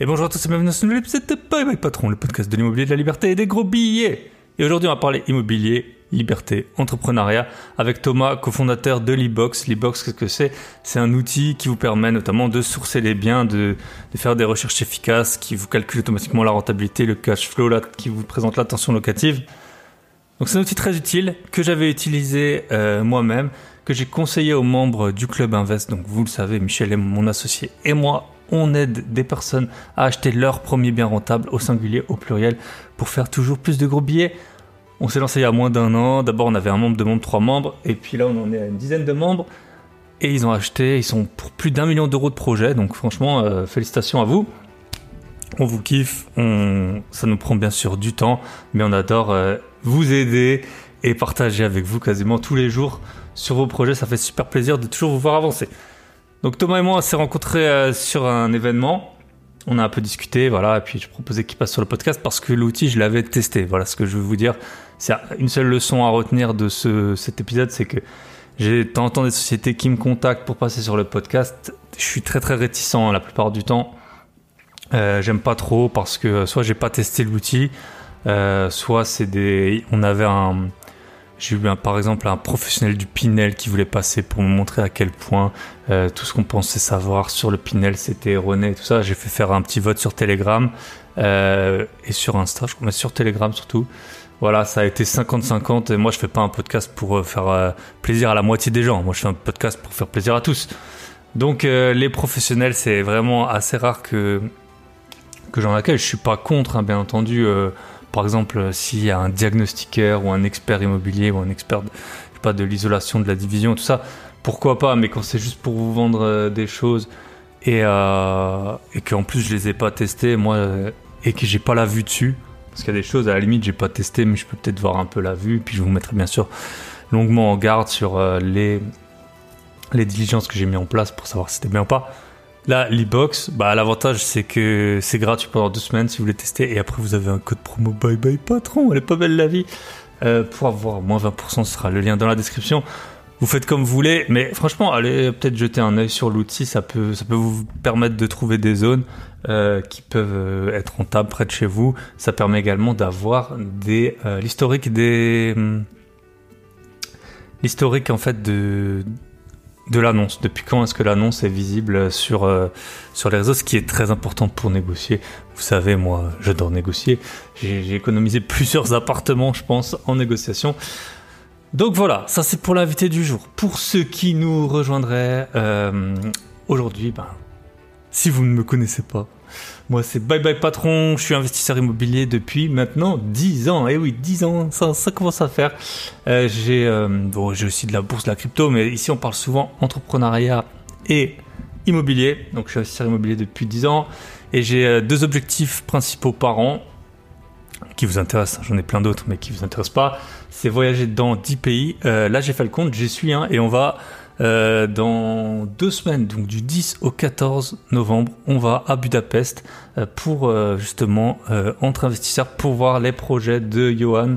Et bonjour à tous et bienvenue dans ce nouvel épisode de Bye Patron, le podcast de l'immobilier, de la liberté et des gros billets. Et aujourd'hui, on va parler immobilier, liberté, entrepreneuriat avec Thomas, cofondateur de l'e-box. L'e-box, qu'est-ce que c'est? C'est un outil qui vous permet notamment de sourcer les biens, de, faire des recherches efficaces, qui vous calcule automatiquement la rentabilité, le cash flow, qui vous présente l'attention locative. Donc c'est un outil très utile que j'avais utilisé euh, moi-même, que j'ai conseillé aux membres du club Invest. Donc vous le savez, Michel est mon associé et moi on aide des personnes à acheter leur premier bien rentable au singulier, au pluriel, pour faire toujours plus de gros billets. On s'est lancé il y a moins d'un an. D'abord, on avait un membre, de membres, trois membres. Et puis là, on en est à une dizaine de membres. Et ils ont acheté, ils sont pour plus d'un million d'euros de projet. Donc franchement, euh, félicitations à vous. On vous kiffe. Ça nous prend bien sûr du temps. Mais on adore euh, vous aider et partager avec vous quasiment tous les jours sur vos projets. Ça fait super plaisir de toujours vous voir avancer. Donc Thomas et moi, on s'est rencontrés euh, sur un événement. On a un peu discuté, voilà, et puis je proposais qu'il passe sur le podcast parce que l'outil, je l'avais testé. Voilà ce que je veux vous dire. C'est une seule leçon à retenir de ce, cet épisode, c'est que j'ai de temps des sociétés qui me contactent pour passer sur le podcast. Je suis très très réticent hein, la plupart du temps. Euh, J'aime pas trop parce que soit j'ai pas testé l'outil, euh, soit c'est des, on avait un, j'ai eu par exemple un professionnel du Pinel qui voulait passer pour me montrer à quel point euh, tout ce qu'on pensait savoir sur le Pinel c'était erroné et tout ça. J'ai fait faire un petit vote sur Telegram euh, et sur Insta, je crois, mais sur Telegram surtout. Voilà, ça a été 50-50 et moi je fais pas un podcast pour euh, faire plaisir à la moitié des gens. Moi je fais un podcast pour faire plaisir à tous. Donc les professionnels c'est vraiment assez rare que que j'en accueille. Je suis pas contre, hein, bien entendu. Par exemple, s'il y a un diagnostiqueur ou un expert immobilier ou un expert de, pas, de l'isolation de la division, tout ça, pourquoi pas, mais quand c'est juste pour vous vendre euh, des choses et, euh, et qu'en plus je les ai pas testées, moi, euh, et que j'ai pas la vue dessus, parce qu'il y a des choses à la limite j'ai pas testé, mais je peux peut-être voir un peu la vue, puis je vous mettrai bien sûr longuement en garde sur euh, les, les diligences que j'ai mis en place pour savoir si c'était bien ou pas. Là, l'e-box, bah, l'avantage c'est que c'est gratuit pendant deux semaines si vous voulez tester et après vous avez un code promo bye bye patron, elle est pas belle la vie. Euh, pour avoir moins 20%, ce sera le lien dans la description. Vous faites comme vous voulez, mais franchement, allez peut-être jeter un œil sur l'outil, ça peut, ça peut vous permettre de trouver des zones euh, qui peuvent euh, être rentables près de chez vous. Ça permet également d'avoir des l'historique des hum, l'historique en fait de de l'annonce. Depuis quand est-ce que l'annonce est visible sur, euh, sur les réseaux, ce qui est très important pour négocier. Vous savez, moi, j'adore négocier. J'ai économisé plusieurs appartements, je pense, en négociation. Donc voilà, ça c'est pour l'invité du jour. Pour ceux qui nous rejoindraient euh, aujourd'hui, ben, si vous ne me connaissez pas, moi, c'est Bye Bye Patron. Je suis investisseur immobilier depuis maintenant 10 ans. Et oui, 10 ans, ça, commence à faire. Euh, j'ai euh, j'ai aussi de la bourse, de la crypto, mais ici, on parle souvent entrepreneuriat et immobilier. Donc, je suis investisseur immobilier depuis 10 ans. Et j'ai euh, deux objectifs principaux par an qui vous intéressent. J'en ai plein d'autres, mais qui vous intéressent pas. C'est voyager dans 10 pays. Là, j'ai fait le compte, j'y suis un, et on va euh, dans deux semaines, donc du 10 au 14 novembre, on va à Budapest euh, pour euh, justement entre investisseurs pour voir les projets de Johan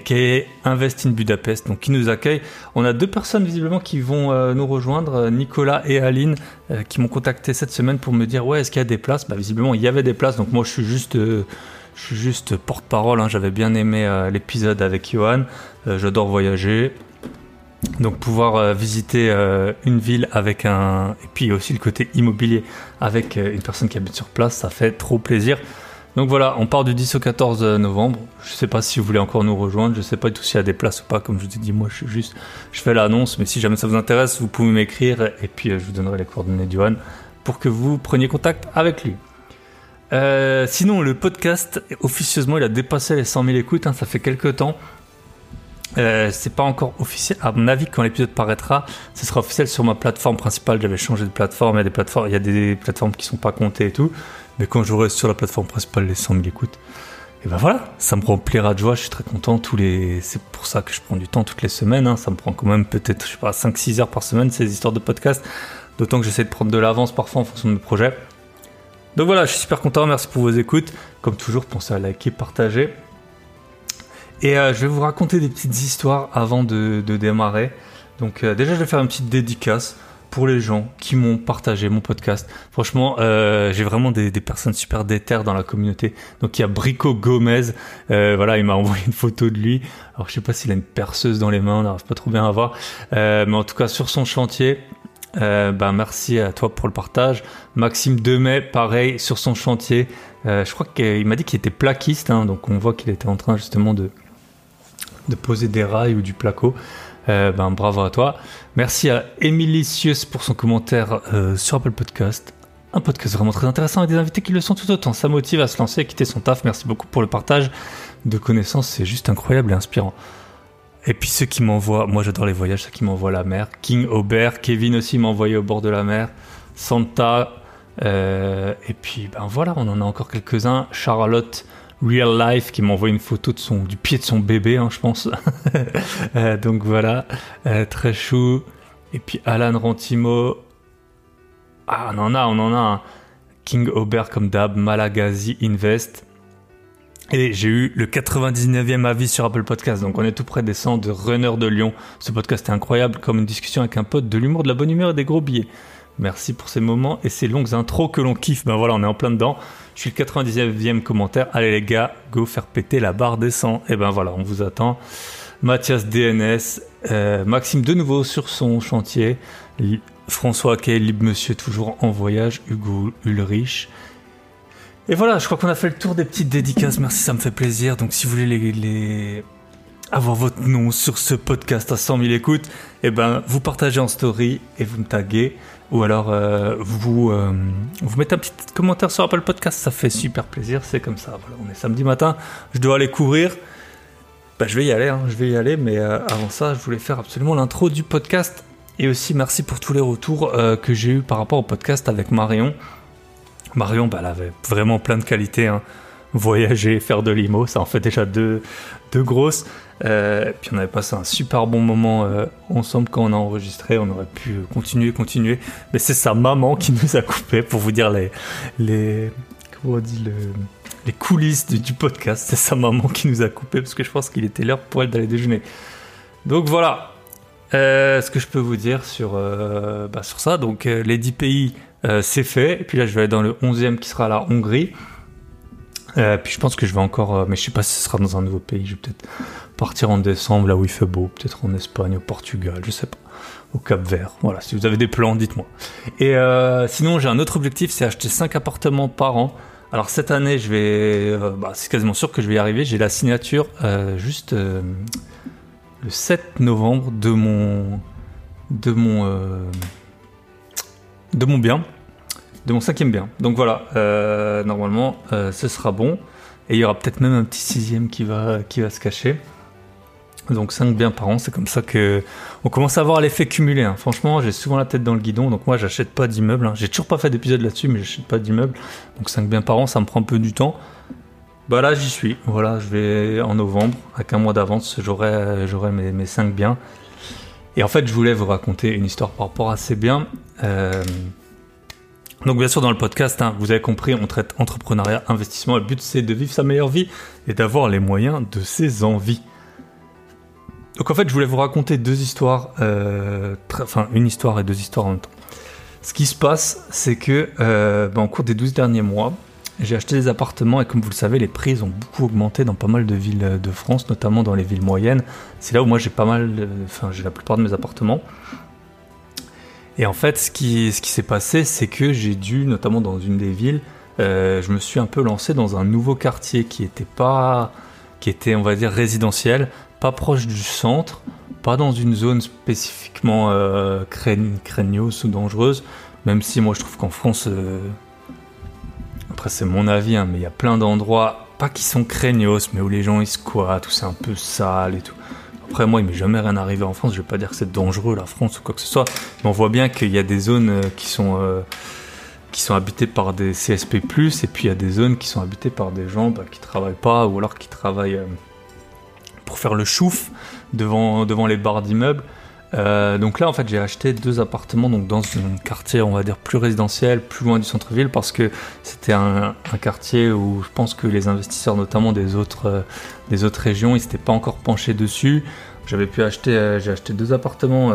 qui est Invest in Budapest, donc qui nous accueille. On a deux personnes visiblement qui vont euh, nous rejoindre, Nicolas et Aline, euh, qui m'ont contacté cette semaine pour me dire ouais est-ce qu'il y a des places? Bah visiblement il y avait des places, donc moi je suis juste euh, je suis juste porte-parole. Hein. J'avais bien aimé l'épisode avec Johan. J'adore voyager. Donc pouvoir euh, visiter euh, une ville avec un et puis aussi le côté immobilier avec euh, une personne qui habite sur place, ça fait trop plaisir. Donc voilà, on part du 10 au 14 novembre. Je sais pas si vous voulez encore nous rejoindre, je sais pas du tout s'il y a des places ou pas. Comme je vous ai dit, moi je suis juste, je fais l'annonce, mais si jamais ça vous intéresse, vous pouvez m'écrire et puis je vous donnerai les coordonnées du Johan pour que vous preniez contact avec lui. Sinon, le podcast, officieusement, il a dépassé les 100 000 écoutes. hein, ça fait quelques temps. Euh, c'est pas encore officiel. À mon avis, quand l'épisode paraîtra, ce sera officiel sur ma plateforme principale. J'avais changé de plateforme. Il y a des plateformes, il y qui sont pas comptées et tout. Mais quand j'aurai sur la plateforme principale les 100 000 écoutes, et ben voilà, ça me remplira de joie. Je suis très content. C'est pour ça que je prends du temps toutes les semaines. hein. Ça me prend quand même peut-être, je sais pas, 5-6 heures par semaine ces histoires de podcast. D'autant que j'essaie de prendre de l'avance parfois en fonction de mes projets. Donc voilà, je suis super content. Merci pour vos écoutes. Comme toujours, pensez à liker, partager. Et euh, je vais vous raconter des petites histoires avant de, démarrer. Donc euh, déjà, je vais faire une petite dédicace pour les gens qui m'ont partagé mon podcast. Franchement, euh, j'ai vraiment des, personnes super déterres dans la communauté. Donc il y a Brico Gomez, voilà, il m'a envoyé une photo de lui. Alors je sais pas s'il a une perceuse dans les mains, on n'arrive pas trop bien à voir. Mais en tout cas sur son chantier, ben merci à toi pour le partage. Maxime Demet, pareil, sur son chantier. Je crois qu'il m'a dit qu'il était plaquiste, hein, donc on voit qu'il était en train justement de, de poser des rails ou du placo. Euh, ben, bravo à toi. Merci à Emilicius pour son commentaire euh, sur Apple Podcast. Un podcast vraiment très intéressant et des invités qui le sont tout autant. Ça motive à se lancer, à quitter son taf. Merci beaucoup pour le partage de connaissances. C'est juste incroyable et inspirant. Et puis ceux qui m'envoient, moi j'adore les voyages, ceux qui m'envoient la mer. King Aubert, Kevin aussi m'a envoyé au bord de la mer. Santa. Euh, et puis ben voilà, on en a encore quelques-uns. Charlotte Real Life qui m'envoie une photo de son, du pied de son bébé, hein, je pense. euh, donc voilà, euh, très chou. Et puis Alan Rantimo. Ah, on en a, on en a un. King Aubert comme d'hab, Malagazi Invest. Et j'ai eu le 99e avis sur Apple Podcast, donc on est tout près des 100 de Runner de Lyon. Ce podcast est incroyable, comme une discussion avec un pote, de l'humour, de la bonne humeur et des gros billets. Merci pour ces moments et ces longues intros que l'on kiffe. Ben voilà, on est en plein dedans. Je suis le 99e commentaire. Allez les gars, go faire péter la barre des 100. Et ben voilà, on vous attend. Mathias DNS, euh, Maxime de nouveau sur son chantier, François Kay, Libre Monsieur toujours en voyage, Hugo Ulrich. Et voilà, je crois qu'on a fait le tour des petites dédicaces. Merci, ça me fait plaisir. Donc si vous voulez avoir votre nom sur ce podcast à 100 000 écoutes, eh ben vous partagez en story et vous me taguez. Ou alors euh, vous, euh, vous mettez un petit commentaire sur Apple Podcast, ça fait super plaisir, c'est comme ça. Voilà, on est samedi matin, je dois aller courir. Bah, je vais y aller, hein, je vais y aller, mais euh, avant ça, je voulais faire absolument l'intro du podcast. Et aussi merci pour tous les retours que j'ai eu par rapport au podcast avec Marion. Marion, bah, elle avait vraiment plein de qualités. Hein. Voyager, faire de l'IMO, ça en fait déjà deux, deux grosses. Euh, puis on avait passé un super bon moment euh, ensemble quand on a enregistré. On aurait pu continuer, continuer. Mais c'est sa maman qui nous a coupé pour vous dire les, les, comment on dit, le, les coulisses du, podcast. C'est sa maman qui nous a coupé parce que je pense qu'il était l'heure pour elle d'aller déjeuner. Donc voilà. Euh, ce que je peux vous dire sur, euh, bah, sur ça. Donc les 10 pays, c'est fait. Et puis là, je vais aller dans le 11e qui sera la Hongrie. Euh, puis je pense que je vais encore, euh, mais je sais pas si ce sera dans un nouveau pays. Je vais peut-être partir en décembre, là où il fait beau, peut-être en Espagne, au Portugal, je sais pas, au Cap Vert. Voilà, si vous avez des plans, dites-moi. Et euh, sinon, j'ai un autre objectif, c'est acheter 5 appartements par an. Alors cette année, je vais, bah, c'est quasiment sûr que je vais y arriver. J'ai la signature juste le 7 novembre de mon, de mon, de mon bien de mon cinquième bien. Donc voilà, euh, normalement, euh, ce sera bon. Et il y aura peut-être même un petit sixième qui va, qui se cacher. Donc 5 biens par an, c'est comme ça que on commence à avoir l'effet cumulé. Hein. Franchement, j'ai souvent la tête dans le guidon, donc moi j'achète pas d'immeuble. Hein. J'ai toujours pas fait d'épisode là-dessus, mais j'achète pas d'immeuble. Donc 5 biens par an, ça me prend un peu du temps. Bah là j'y suis. Voilà, je vais en novembre, avec un mois d'avance, j'aurai j'aurai mes, mes 5 biens. Et en fait, je voulais vous raconter une histoire par rapport à ces biens. Euh, donc bien sûr dans le podcast, hein, vous avez compris, on traite entrepreneuriat, investissement. Le but c'est de vivre sa meilleure vie et d'avoir les moyens de ses envies. Donc en fait, je voulais vous raconter deux histoires, euh, enfin une histoire et deux histoires en même temps. Ce qui se passe, c'est que euh, en cours des 12 derniers mois, j'ai acheté des appartements et comme vous le savez, les prix ont beaucoup augmenté dans pas mal de villes de France, notamment dans les villes moyennes. C'est là où moi j'ai pas mal, enfin j'ai la plupart de mes appartements. Et en fait, ce qui, s'est passé, c'est que j'ai dû, notamment dans une des villes, euh, je me suis un peu lancé dans un nouveau quartier qui était pas, qui était, on va dire, résidentiel, pas proche du centre, pas dans une zone spécifiquement euh, ou dangereuse, même si moi je trouve qu'en France, euh, après c'est mon avis, hein, mais il y a plein d'endroits, pas qui sont craignos, mais où les gens ils squattent, où c'est un peu sale et tout. Après, moi, il m'est jamais rien arrivé en France. Je vais pas dire que c'est dangereux, la France, ou quoi que ce soit. Mais on voit bien qu'il y a des zones euh, qui sont, euh, qui sont habitées par des CSP+, et puis il y a des zones qui sont habitées par des gens bah, qui travaillent pas, ou alors qui travaillent euh, pour faire le chouf devant, devant les barres d'immeubles. Euh, donc là, en fait, j'ai acheté deux appartements donc dans un quartier, on va dire, plus résidentiel, plus loin du centre-ville, parce que c'était un, quartier où je pense que les investisseurs, notamment des autres, euh, des autres régions, ils s'étaient pas encore penchés dessus. j'avais pu acheter, j'ai acheté deux appartements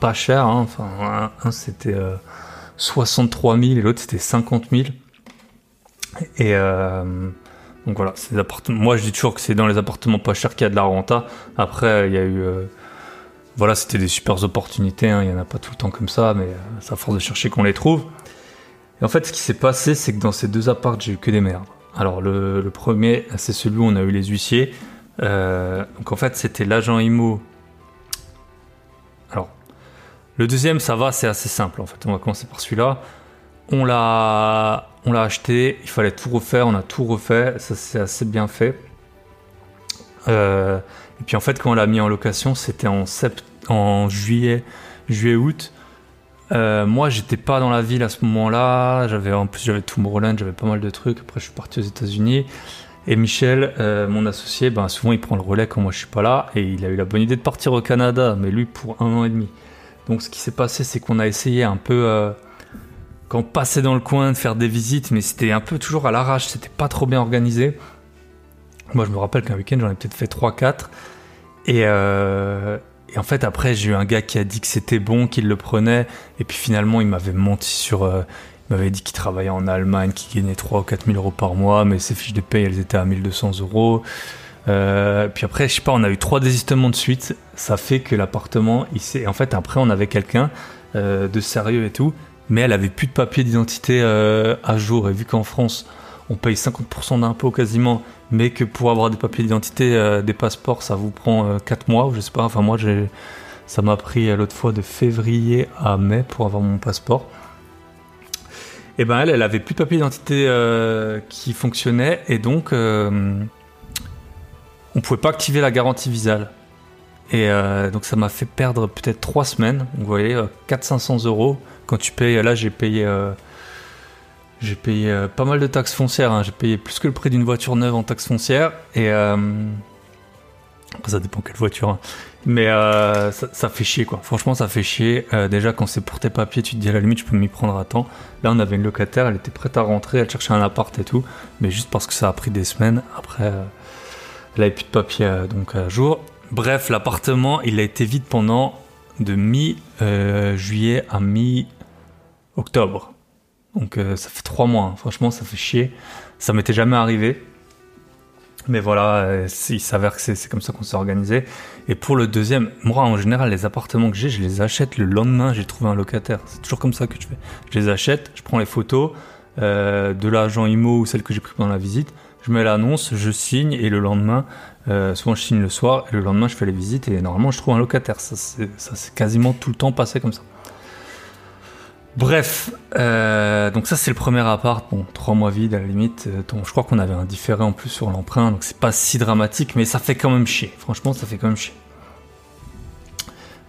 pas chers. Hein. enfin, un, c'était 63 000 et l'autre c'était 50 000. Et donc voilà, appartements. Moi, je dis toujours que c'est dans les appartements pas chers qu'il y a de la renta. Après, il y a eu voilà, c'était des super opportunités. Hein. Il n'y en a pas tout le temps comme ça, mais c'est à force de chercher qu'on les trouve. Et en fait, ce qui s'est passé, c'est que dans ces deux apparts, j'ai eu que des merdes. Alors, le, premier, c'est celui où on a eu les huissiers. Euh, donc, en fait, c'était l'agent IMO. Alors, le deuxième, ça va, c'est assez simple. En fait, on va commencer par celui-là. On l'a, on l'a acheté. Il fallait tout refaire. On a tout refait. Ça, c'est assez bien fait. Euh, et puis en fait, quand on l'a mis en location, c'était en, juillet, juillet-août. Euh, moi, j'étais pas dans la ville à ce moment-là. J'avais en plus j'avais Tomorrowland, j'avais pas mal de trucs. Après, je suis parti aux États-Unis. Et Michel, euh, mon associé, ben souvent il prend le relais quand moi je suis pas là. Et il a eu la bonne idée de partir au Canada, mais lui pour un an et demi. Donc ce qui s'est passé, c'est qu'on a essayé un peu euh, quand on passait dans le coin de faire des visites, mais c'était un peu toujours à l'arrache. C'était pas trop bien organisé. Moi, je me rappelle qu'un week-end, j'en ai peut-être fait 3-4. Euh, et, en fait, après, j'ai eu un gars qui a dit que c'était bon, qu'il le prenait. Et puis finalement, il m'avait menti sur. Euh, il m'avait dit qu'il travaillait en Allemagne, qu'il gagnait 3 ou 4 000 euros par mois, mais ses fiches de paye, elles étaient à 1200 euros. Euh, puis après, je sais pas, on a eu trois désistements de suite. Ça fait que l'appartement, il s'est. En fait, après, on avait quelqu'un de sérieux et tout, mais elle avait plus de papier d'identité à jour. Et vu qu'en France, on paye 50% d'impôts quasiment, mais que pour avoir des papiers d'identité, euh, des passeports, ça vous prend 4 euh, mois, je sais pas. Enfin, moi, ça m'a pris euh, l'autre fois de février à mai pour avoir mon passeport. Et ben elle, elle avait plus de papier d'identité qui fonctionnait et donc on pouvait pas activer la garantie visale. Et donc ça m'a fait perdre peut-être 3 semaines. vous voyez, 400-500 euros. Quand tu payes, là j'ai payé j'ai payé euh, pas mal de taxes foncières. Hein. J'ai payé plus que le prix d'une voiture neuve en taxes foncières. Et euh, ça dépend quelle voiture. Hein. Mais euh, ça, fait chier quoi. Franchement, ça fait chier. déjà, quand c'est pour tes papiers, tu te dis à la limite, je peux m'y prendre à temps. Là, on avait une locataire, elle était prête à rentrer, elle cherchait un appart et tout. Mais juste parce que ça a pris des semaines. Après, elle avait plus de papiers donc à jour. Bref, l'appartement, il a été vide pendant de mi-juillet à mi-octobre. Donc euh, ça fait trois mois, hein. franchement ça fait chier. Ça m'était jamais arrivé. Mais voilà, euh, il s'avère que c'est comme ça qu'on s'est organisé. Et pour le deuxième, moi en général les appartements que j'ai, je les achète le lendemain, j'ai trouvé un locataire. C'est toujours comme ça que je fais. Je les achète, je prends les photos euh, de l'agent IMO ou celle que j'ai pris pendant la visite, je mets l'annonce, je signe et le lendemain, souvent je signe le soir et le lendemain je fais les visites et normalement je trouve un locataire. Ça c'est quasiment tout le temps passé comme ça. Bref, euh, donc ça c'est le premier appart, bon, trois mois vide à la limite. Euh, je crois qu'on avait un différé en plus sur l'emprunt, donc c'est pas si dramatique, mais ça fait quand même chier. Franchement, ça fait quand même chier.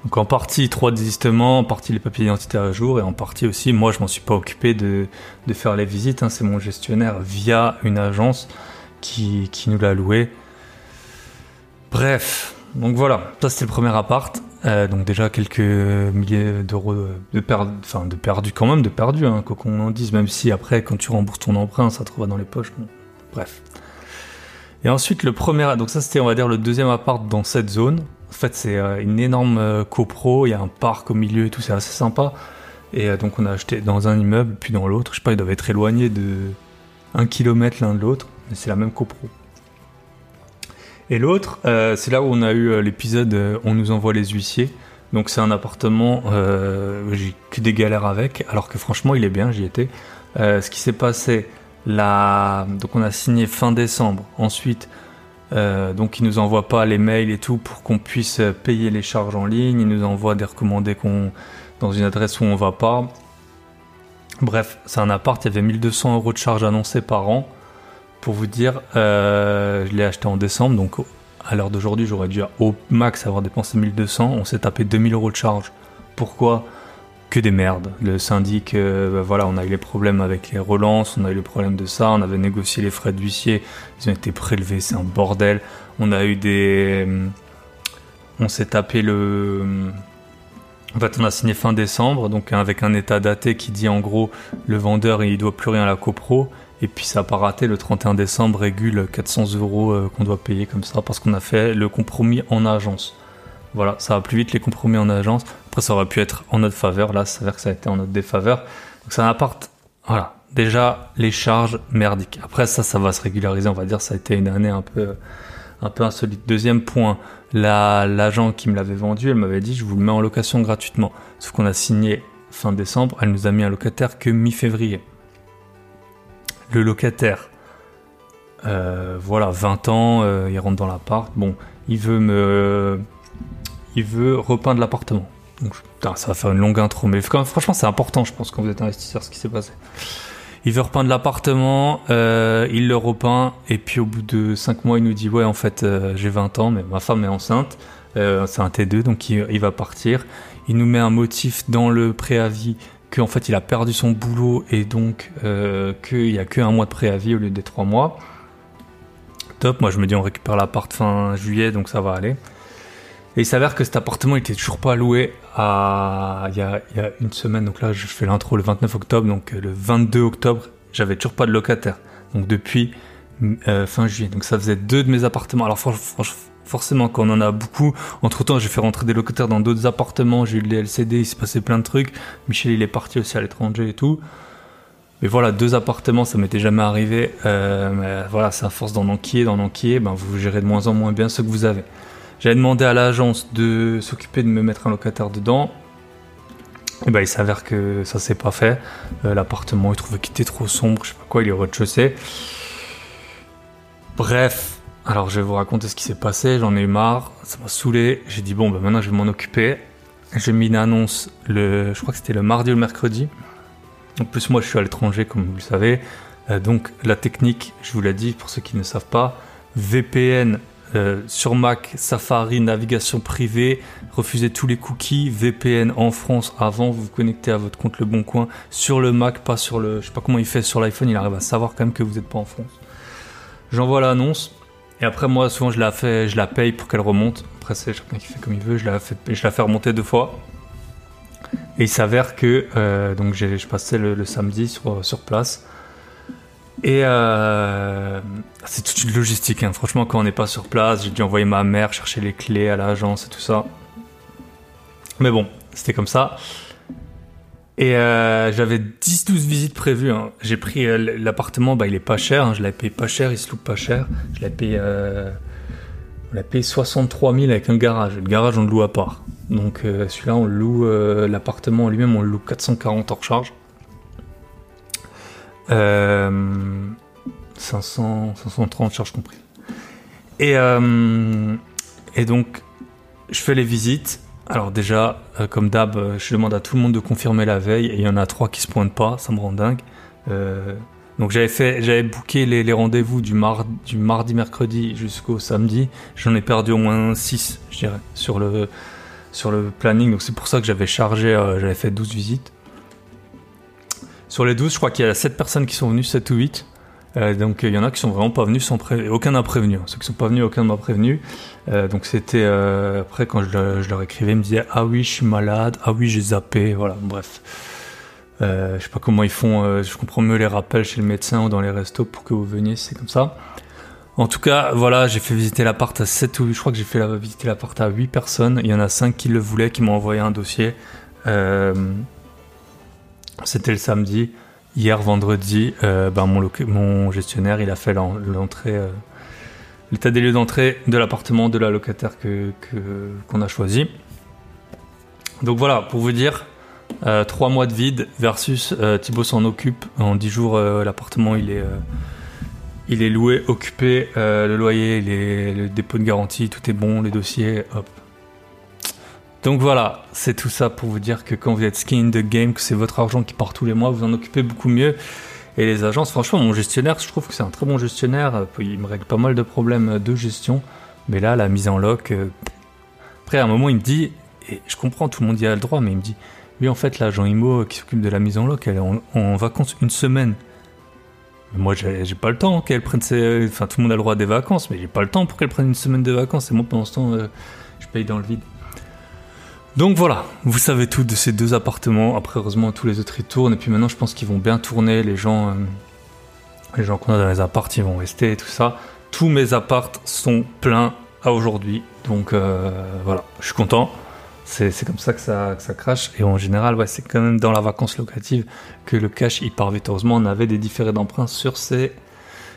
Donc en partie trois désistements, en partie les papiers d'identité à jour, et en partie aussi, moi je m'en suis pas occupé de, de faire les visites. Hein, c'est mon gestionnaire via une agence qui, qui nous l'a loué. Bref, donc voilà, ça c'était le premier appart. Euh, donc déjà quelques milliers d'euros de perdu, enfin de perdu quand même, de perdu, hein, quoi qu'on en dise, même si après quand tu rembourses ton emprunt, ça te revient dans les poches. bref. Et ensuite le premier, donc ça c'était on va dire le deuxième appart dans cette zone. En fait c'est euh, une énorme euh, copro, il y a un parc au milieu et tout, c'est assez sympa. Et donc on a acheté dans un immeuble puis dans l'autre, je sais pas, ils doivent être éloignés de un kilomètre l'un de l'autre, mais c'est la même copro. Et l'autre, euh, c'est là où on a eu euh, l'épisode euh, On nous envoie les huissiers. Donc c'est un appartement, j'ai que des galères avec, alors que franchement il est bien, j'y étais. ce qui s'est passé, donc on a signé fin décembre. Ensuite, donc ils nous envoient pas les mails et tout pour qu'on puisse payer les charges en ligne. Ils nous envoient des recommandés dans une adresse où on va pas. Bref, c'est un appart, il y avait 1200 euros de charges annoncées par an pour vous dire, euh, je l'ai acheté en décembre, donc à l'heure d'aujourd'hui, j'aurais dû au max avoir dépensé 1200. On s'est tapé 2000 euros de charge. Pourquoi? Que des merdes. Le syndic, euh, bah voilà, on a eu les problèmes avec les relances, on a eu le problème de ça, on avait négocié les frais d'huissier, ils ont été prélevés, c'est un bordel. On a eu des. On s'est tapé le. En fait, on a signé fin décembre, donc avec un état daté qui dit en gros le vendeur il doit plus rien à la copro. Et puis ça n'a pas raté, le 31 décembre régule 400 euros euh, qu'on doit payer comme ça parce qu'on a fait le compromis en agence. Voilà, ça va plus vite les compromis en agence. Après, ça aurait pu être en notre faveur. Là, ça s'avère que ça a été en notre défaveur. Donc, un appart. Voilà. Déjà, les charges merdiques. Après, ça, ça va se régulariser. On va dire, ça a été une année un peu, un peu insolite. Deuxième point, la, l'agent qui me l'avait vendu, elle m'avait dit, je vous le mets en location gratuitement. Sauf qu'on a signé fin décembre. Elle nous a mis un locataire que mi-février. Le locataire, euh, voilà, 20 ans, euh, il rentre dans l'appart. Bon, il veut me, il veut repeindre l'appartement. Donc, ça va faire une longue intro, mais franchement, c'est important, je pense, quand vous êtes investisseur, ce qui s'est passé. Il veut repeindre l'appartement, euh, il le repeint, et puis au bout de 5 mois, il nous dit Ouais, en fait, j'ai 20 ans, mais ma femme est enceinte, c'est un T2, donc il, va partir. Il nous met un motif dans le préavis qu'en fait, il a perdu son boulot, et donc euh, qu'il n'y a qu'un mois de préavis au lieu des 3 mois. Top, moi je me dis on récupère l'appart fin juillet, donc ça va aller. Et il s'avère que cet appartement il était toujours pas loué à il y a, y a une semaine. Donc là, je fais l'intro le 29 octobre. Donc euh, le 22 octobre, j'avais toujours pas de locataire. Donc depuis euh, fin juillet. Donc ça faisait deux de mes appartements. Alors forcément, quand on en a beaucoup, entre temps, j'ai fait rentrer des locataires dans d'autres appartements. J'ai eu les LCD, il s'est passé plein de trucs. Michel, il est parti aussi à l'étranger et tout. Mais voilà, deux appartements, ça m'était jamais arrivé. Euh, mais voilà, c'est à force d'en enquiller, d'en enquiller, ben vous gérez de moins en moins bien ce que vous avez. J'avais demandé à l'agence de s'occuper de me mettre un locataire dedans. Et ben, il s'avère que ça s'est pas fait. Euh, L'appartement, il trouvait qu'il était trop sombre, je sais pas quoi, il est au rez-de-chaussée. Bref, alors je vais vous raconter ce qui s'est passé, j'en ai eu marre, ça m'a saoulé. J'ai dit bon, ben maintenant je vais m'en occuper. J'ai mis une annonce, le, je crois que c'était le mardi ou le mercredi. En plus, moi je suis à l'étranger, comme vous le savez. Euh, donc la technique, je vous l'ai dit pour ceux qui ne savent pas, VPN euh, sur Mac, Safari, navigation privée, refusez tous les cookies, VPN en France avant, vous vous connectez à votre compte Le Bon Coin sur le Mac, pas sur le. Je sais pas comment il fait sur l'iPhone, il arrive à savoir quand même que vous n'êtes pas en France. J'envoie l'annonce et après moi souvent je la fais, je la paye pour qu'elle remonte. Après c'est chacun qui fait comme il veut, je la fais, je la fais remonter deux fois. Et il s'avère que euh, donc je passais le, samedi sur, sur place. Et euh, c'est toute une logistique. Hein. Franchement, quand on n'est pas sur place, j'ai dû envoyer ma mère chercher les clés à l'agence et tout ça. Mais bon, c'était comme ça. Et euh, j'avais 10-12 visites prévues. Hein. J'ai pris euh, l'appartement, bah, il est pas cher. Hein. Je l'avais payé pas cher, il se loue pas cher. Je l'avais payé, euh, on l'a payé 63 000 avec un garage. Le garage, on le loue à part. Donc celui-là, on loue l'appartement lui-même, on le loue 440 hors charge. Euh, 500, 530 charges compris. Et, et donc, je fais les visites. Alors déjà, euh, comme d'hab, euh, je demande à tout le monde de confirmer la veille. Et il y en a trois qui se pointent pas, ça me rend dingue. Euh, donc j'avais fait, j'avais booké les, rendez-vous du, du mardi, mercredi jusqu'au samedi. J'en ai perdu au moins 6, je dirais, sur le, sur le planning. Donc c'est pour ça que j'avais chargé, j'avais fait 12 visites. Sur les 12, je crois qu'il y a 7 personnes qui sont venues, 7 ou 8. Euh, donc il y en a qui sont vraiment pas venus sans pré... aucun n'a prévenu. Hein. Ceux qui sont pas venus, aucun m'a prévenu. Euh, donc c'était euh, après quand je, leur écrivais, ils me disaient ah oui je suis malade, ah oui j'ai zappé, voilà bref. Euh, je sais pas comment ils font, euh, je comprends mieux les rappels chez le médecin ou dans les restos pour que vous veniez, c'est comme ça. En tout cas, voilà, j'ai fait visiter l'appart à 7 ou 8, je crois que j'ai fait visiter l'appart à 8 personnes. Il y en a 5 qui le voulaient, qui m'ont envoyé un dossier. C'était le samedi. Hier, vendredi, ben mon, mon, gestionnaire, il a fait l'entrée, l'état des lieux d'entrée de l'appartement de la locataire que, qu'on a choisi. Donc voilà, pour vous dire, euh, 3 mois de vide versus euh, Thibaut s'en occupe. En 10 jours, euh, l'appartement, il est, euh, il est loué, occupé, le loyer, les, le dépôt de garantie, tout est bon, les dossiers, hop, donc voilà, c'est tout ça pour vous dire que quand vous êtes skin de game, que c'est votre argent qui part tous les mois, vous en occupez beaucoup mieux. Et les agences, franchement, mon gestionnaire, je trouve que c'est un très bon gestionnaire. Il me règle pas mal de problèmes de gestion. Mais là, la mise en loc. Euh, après, à un moment, il me dit, et je comprends, tout le monde y a le droit, mais il me dit, oui, en fait, l'agent IMO qui s'occupe de la mise en loc, elle est en, vacances une semaine. Mais moi, j'ai pas le temps qu'elle prenne ses. Enfin, tout le monde a le droit des vacances, mais j'ai pas le temps pour qu'elle prenne une semaine de vacances. Et moi, pendant ce temps, euh, je paye dans le vide. Donc voilà, vous savez tout de ces deux appartements. Après, heureusement, tous les autres ils tournent. Et puis maintenant, je pense qu'ils vont bien tourner. Les gens, euh, les gens qu'on a dans les apparts, ils vont rester et tout ça. Tous mes apparts sont pleins à aujourd'hui. Donc voilà, je suis content. C'est comme ça que, ça ça crache. Et en général, ouais, c'est quand même dans la vacance locative que le cash il part vite. Heureusement, on avait des différés d'emprunt sur ces,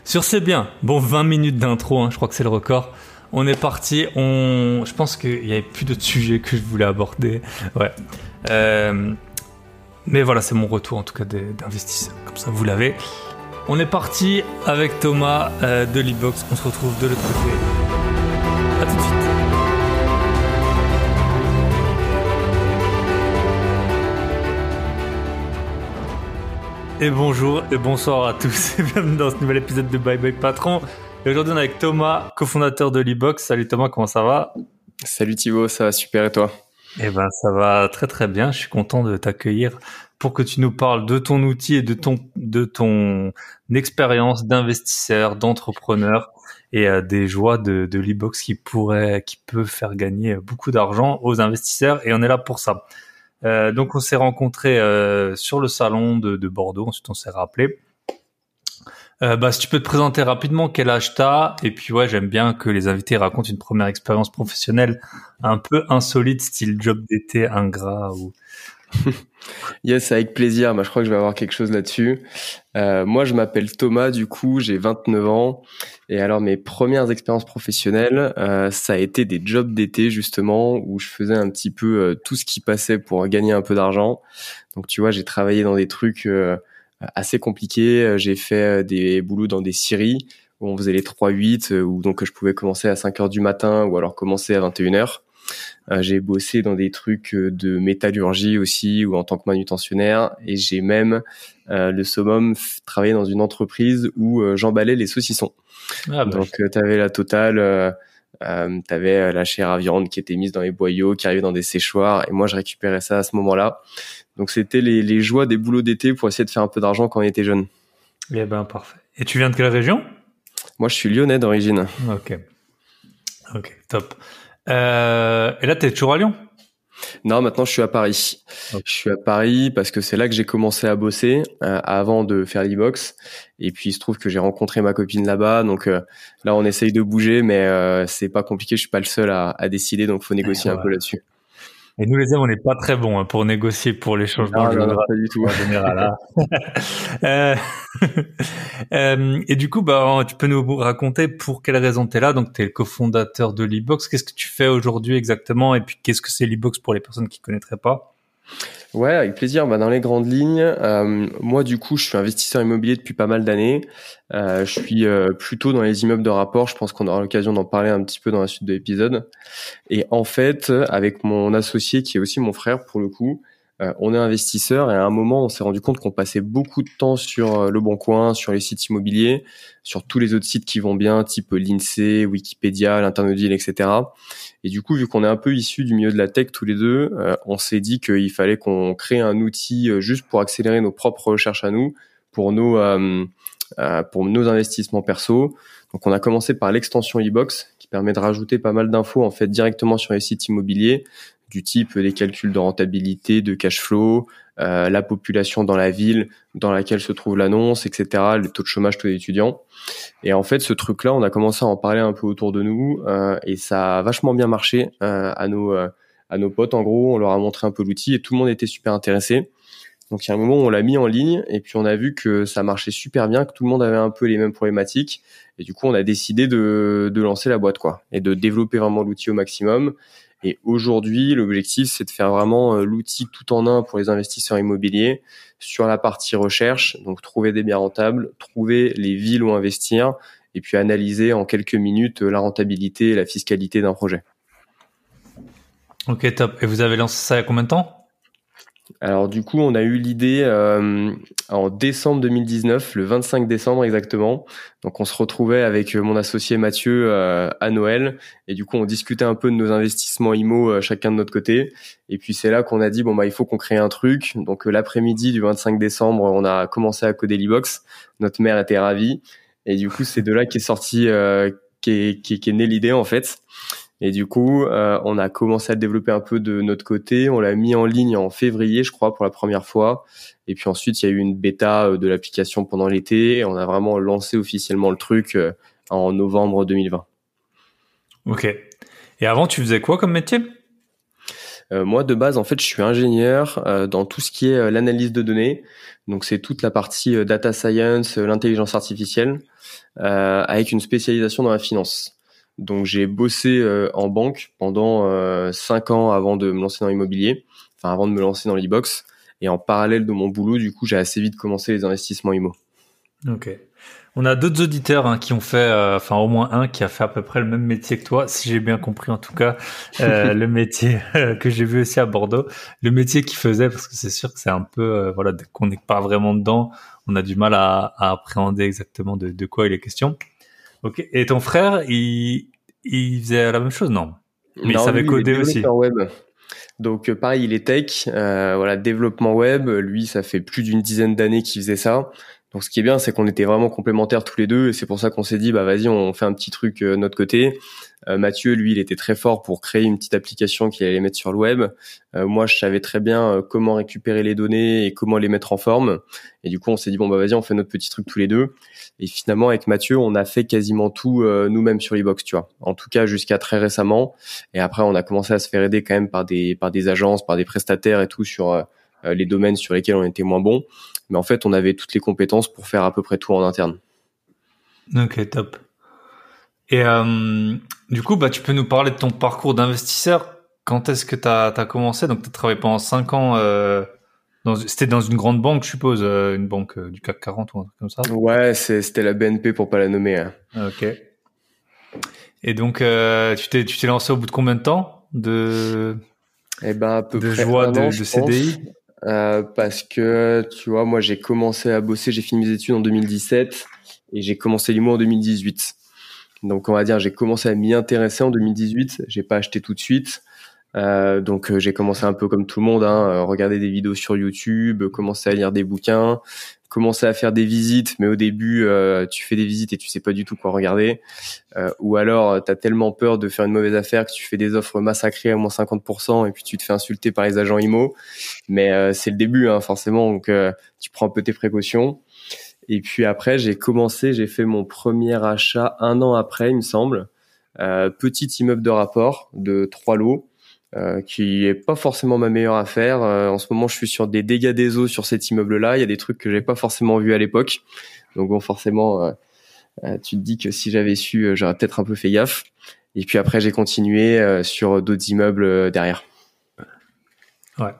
sur ces biens. Bon, 20 minutes d'intro, hein, je crois que c'est le record. On est parti. On, je pense qu'il y avait plus de sujets que je voulais aborder. Ouais. Euh, mais voilà, c'est mon retour en tout cas d'investisseur. Comme ça, vous l'avez. On est parti avec Thomas euh, de l'e-box. On se retrouve de l'autre côté. À tout de suite. Et bonjour et bonsoir à tous et bienvenue dans ce nouvel épisode de Bye Bye Patron. Et aujourd'hui on est avec Thomas, cofondateur de l'e-box. Salut Thomas, comment ça va? Salut Thibaut, ça va super et toi? Eh ben ça va très très bien, je suis content de t'accueillir pour que tu nous parles de ton outil et de ton de ton expérience d'investisseur, d'entrepreneur et euh, des joies de, de l'e-box qui pourrait qui peut faire gagner beaucoup d'argent aux investisseurs et on est là pour ça. Euh, donc on s'est rencontrés euh, sur le salon de, de, Bordeaux, ensuite on s'est rappelé. Euh, bah, si tu peux te présenter rapidement quel âge t'as, et puis ouais, j'aime bien que les invités racontent une première expérience professionnelle un peu insolite, style job d'été ingrat ou yes, avec plaisir. Bah, je crois que je vais avoir quelque chose là-dessus. Euh, moi, je m'appelle Thomas, du coup, j'ai 29 ans. Et alors, mes premières expériences professionnelles, euh, ça a été des jobs d'été, justement, où je faisais un petit peu euh, tout ce qui passait pour gagner un peu d'argent. Donc, tu vois, j'ai travaillé dans des trucs assez compliqués. J'ai fait des boulots dans des scieries où on faisait les 3-8, où donc je pouvais commencer à 5 heures du matin ou alors commencer à 21 heures. Euh, j'ai bossé dans des trucs euh, de métallurgie aussi ou en tant que manutentionnaire et j'ai même euh, le summum travaillé dans une entreprise où j'emballais les saucissons. Ah, bah, Donc tu avais la totale euh, euh, tu avais la chair à viande qui était mise dans les boyaux, qui arrivait dans des séchoirs, et moi je récupérais ça à ce moment-là. Donc c'était les, les joies des boulots d'été pour essayer de faire un peu d'argent quand on était jeune. Eh ben parfait. Et tu viens de quelle région? Moi je suis lyonnais d'origine. Ok. Ok, top. Euh, et là, tu es toujours à Lyon? Non, maintenant je suis à Paris. Je suis à Paris parce que c'est là que j'ai commencé à bosser euh, avant de faire l'e-box. Et puis il se trouve que j'ai rencontré ma copine là-bas. Donc euh, là, on essaye de bouger, mais euh, c'est pas compliqué. Je suis pas le seul à, à décider, donc faut négocier un peu là-dessus. Et nous les hommes, on n'est pas très bons hein, pour négocier pour les changements non, non, pas du tout. en général. Hein. euh, euh, et du coup, bah, tu peux nous raconter pour quelle raison tu es là. Donc, tu es le cofondateur de l'e-box. Qu'est-ce que tu fais aujourd'hui exactement? Et puis, qu'est-ce que c'est l'e-box pour les personnes qui connaîtraient pas? Ouais, avec plaisir. Bah, dans les grandes lignes, euh, moi du coup, je suis investisseur immobilier depuis pas mal d'années. Euh, je suis euh, plutôt dans les immeubles de rapport. Je pense qu'on aura l'occasion d'en parler un petit peu dans la suite de l'épisode. Et en fait, avec mon associé qui est aussi mon frère pour le coup, euh, on est investisseur et à un moment, on s'est rendu compte qu'on passait beaucoup de temps sur euh, le Bon Coin, sur les sites immobiliers, sur tous les autres sites qui vont bien, type l'INSEE, Wikipédia, l'Internodile, etc. Et du coup, vu qu'on est un peu issus du milieu de la tech tous les deux, euh, on s'est dit qu'il fallait qu'on crée un outil juste pour accélérer nos propres recherches à nous, pour nos pour nos investissements perso. Donc, on a commencé par l'extension e-box qui permet de rajouter pas mal d'infos en fait directement sur les sites immobiliers, du type les calculs de rentabilité, de cash flow, euh, la population dans la ville dans laquelle se trouve l'annonce, etc., le taux de chômage tous les étudiants. Et en fait, ce truc-là, on a commencé à en parler un peu autour de nous euh, et ça a vachement bien marché euh, à nos euh, à nos potes. En gros, on leur a montré un peu l'outil et tout le monde était super intéressé. Donc il y a un moment où on l'a mis en ligne et puis on a vu que ça marchait super bien, que tout le monde avait un peu les mêmes problématiques et du coup on a décidé de, de lancer la boîte quoi et de développer vraiment l'outil au maximum et aujourd'hui, l'objectif, c'est de faire vraiment euh, l'outil tout en un pour les investisseurs immobiliers sur la partie recherche, donc trouver des biens rentables, trouver les villes où investir, et puis analyser en quelques minutes euh, la rentabilité et la fiscalité d'un projet. Ok, top. Et vous avez lancé ça il y a combien de temps? Alors du coup, on a eu l'idée euh, en décembre 2019, le 25 décembre exactement. Donc on se retrouvait avec euh, mon associé Mathieu euh, à Noël et du coup on discutait un peu de nos investissements IMO chacun de notre côté. Et puis c'est là qu'on a dit bon bah il faut qu'on crée un truc. Donc l'après-midi du 25 décembre, on a commencé à coder l'e-box. Notre mère était ravie et du coup c'est de là qu'est sorti qui qui, qui est née l'idée en fait. Et du coup, euh, on a commencé à développer un peu de notre côté. On l'a mis en ligne en février, je crois, pour la première fois. Et puis ensuite, il y a eu une bêta euh, de l'application pendant l'été. Et on a vraiment lancé officiellement le truc euh, en novembre 2020. Ok. Et avant, tu faisais quoi comme métier? Euh, moi, de base, en fait, je suis ingénieur euh, dans tout ce qui est euh, l'analyse de données. Donc, c'est toute la partie data science, l'intelligence artificielle, avec une spécialisation dans la finance. Donc, j'ai bossé en banque pendant cinq ans avant de me lancer dans l'immobilier, enfin avant de me lancer dans l'e-box. Et en parallèle de mon boulot, du coup, j'ai assez vite commencé les investissements IMO. Ok. On a d'autres auditeurs hein, qui ont fait, euh, enfin au moins un qui a fait à peu près le même métier que toi, si j'ai bien compris en tout cas, euh, le métier euh, que j'ai vu aussi à Bordeaux, le métier qu'il faisait, parce que c'est sûr que c'est un peu, voilà, qu'on n'est pas vraiment dedans, on a du mal à, appréhender exactement de, quoi il est question. Ok. Et ton frère, il, il faisait la même chose, non? Mais il savait coder aussi. Web. Donc pareil, il est tech, voilà, développement web. Lui, ça fait plus d'une dizaine d'années qu'il faisait ça. Donc ce qui est bien, c'est qu'on était vraiment complémentaires tous les deux, et c'est pour ça qu'on s'est dit, bah vas-y, on fait un petit truc euh, de notre côté. Euh, Mathieu, lui, il était très fort pour créer une petite application qu'il allait mettre sur le web. Euh, moi, je savais très bien comment récupérer les données et comment les mettre en forme. Et du coup, on s'est dit, bon bah vas-y, on fait notre petit truc tous les deux. Et finalement, avec Mathieu, on a fait quasiment tout nous-mêmes sur l'ebox, tu vois. En tout cas, jusqu'à très récemment. Et après, on a commencé à se faire aider quand même par des par des agences, par des prestataires et tout sur les domaines sur lesquels on était moins bon mais en fait, on avait toutes les compétences pour faire à peu près tout en interne. Ok, top. Et euh, du coup, bah, tu peux nous parler de ton parcours d'investisseur. Quand est-ce que tu as, commencé? Donc, tu as travaillé pendant 5 ans. Euh, c'était dans une grande banque, je suppose, euh, une banque du CAC 40 ou un truc comme ça? Ouais, c'était la BNP pour pas la nommer. Hein. Ok. Et donc, tu t'es lancé au bout de combien de temps? De eh ben, à peu de joie de, de CDI euh, parce que tu vois, moi j'ai commencé à bosser, j'ai fini mes études en 2017 et j'ai commencé l'IMO en 2018. Donc on va dire j'ai commencé à m'y intéresser en 2018. J'ai pas acheté tout de suite. Euh, donc euh, j'ai commencé un peu comme tout le monde, hein, regarder des vidéos sur YouTube, commencer à lire des bouquins, commencer à faire des visites, mais au début, euh, tu fais des visites et tu sais pas du tout quoi regarder. Euh, ou alors, euh, tu as tellement peur de faire une mauvaise affaire que tu fais des offres massacrées à moins 50% et puis tu te fais insulter par les agents IMO. Mais c'est le début, hein, forcément, donc tu prends un peu tes précautions. Et puis après, j'ai commencé, j'ai fait mon premier achat un an après, il me semble. petit immeuble de rapport de trois lots. Euh, qui est pas forcément ma meilleure affaire. Euh, en ce moment, je suis sur des dégâts des eaux sur cet immeuble-là. Il y a des trucs que j'ai pas forcément vu à l'époque. Donc bon, forcément, euh, tu te dis que si j'avais su, j'aurais peut-être un peu fait gaffe. Et puis après, j'ai continué sur d'autres immeubles derrière. Ouais.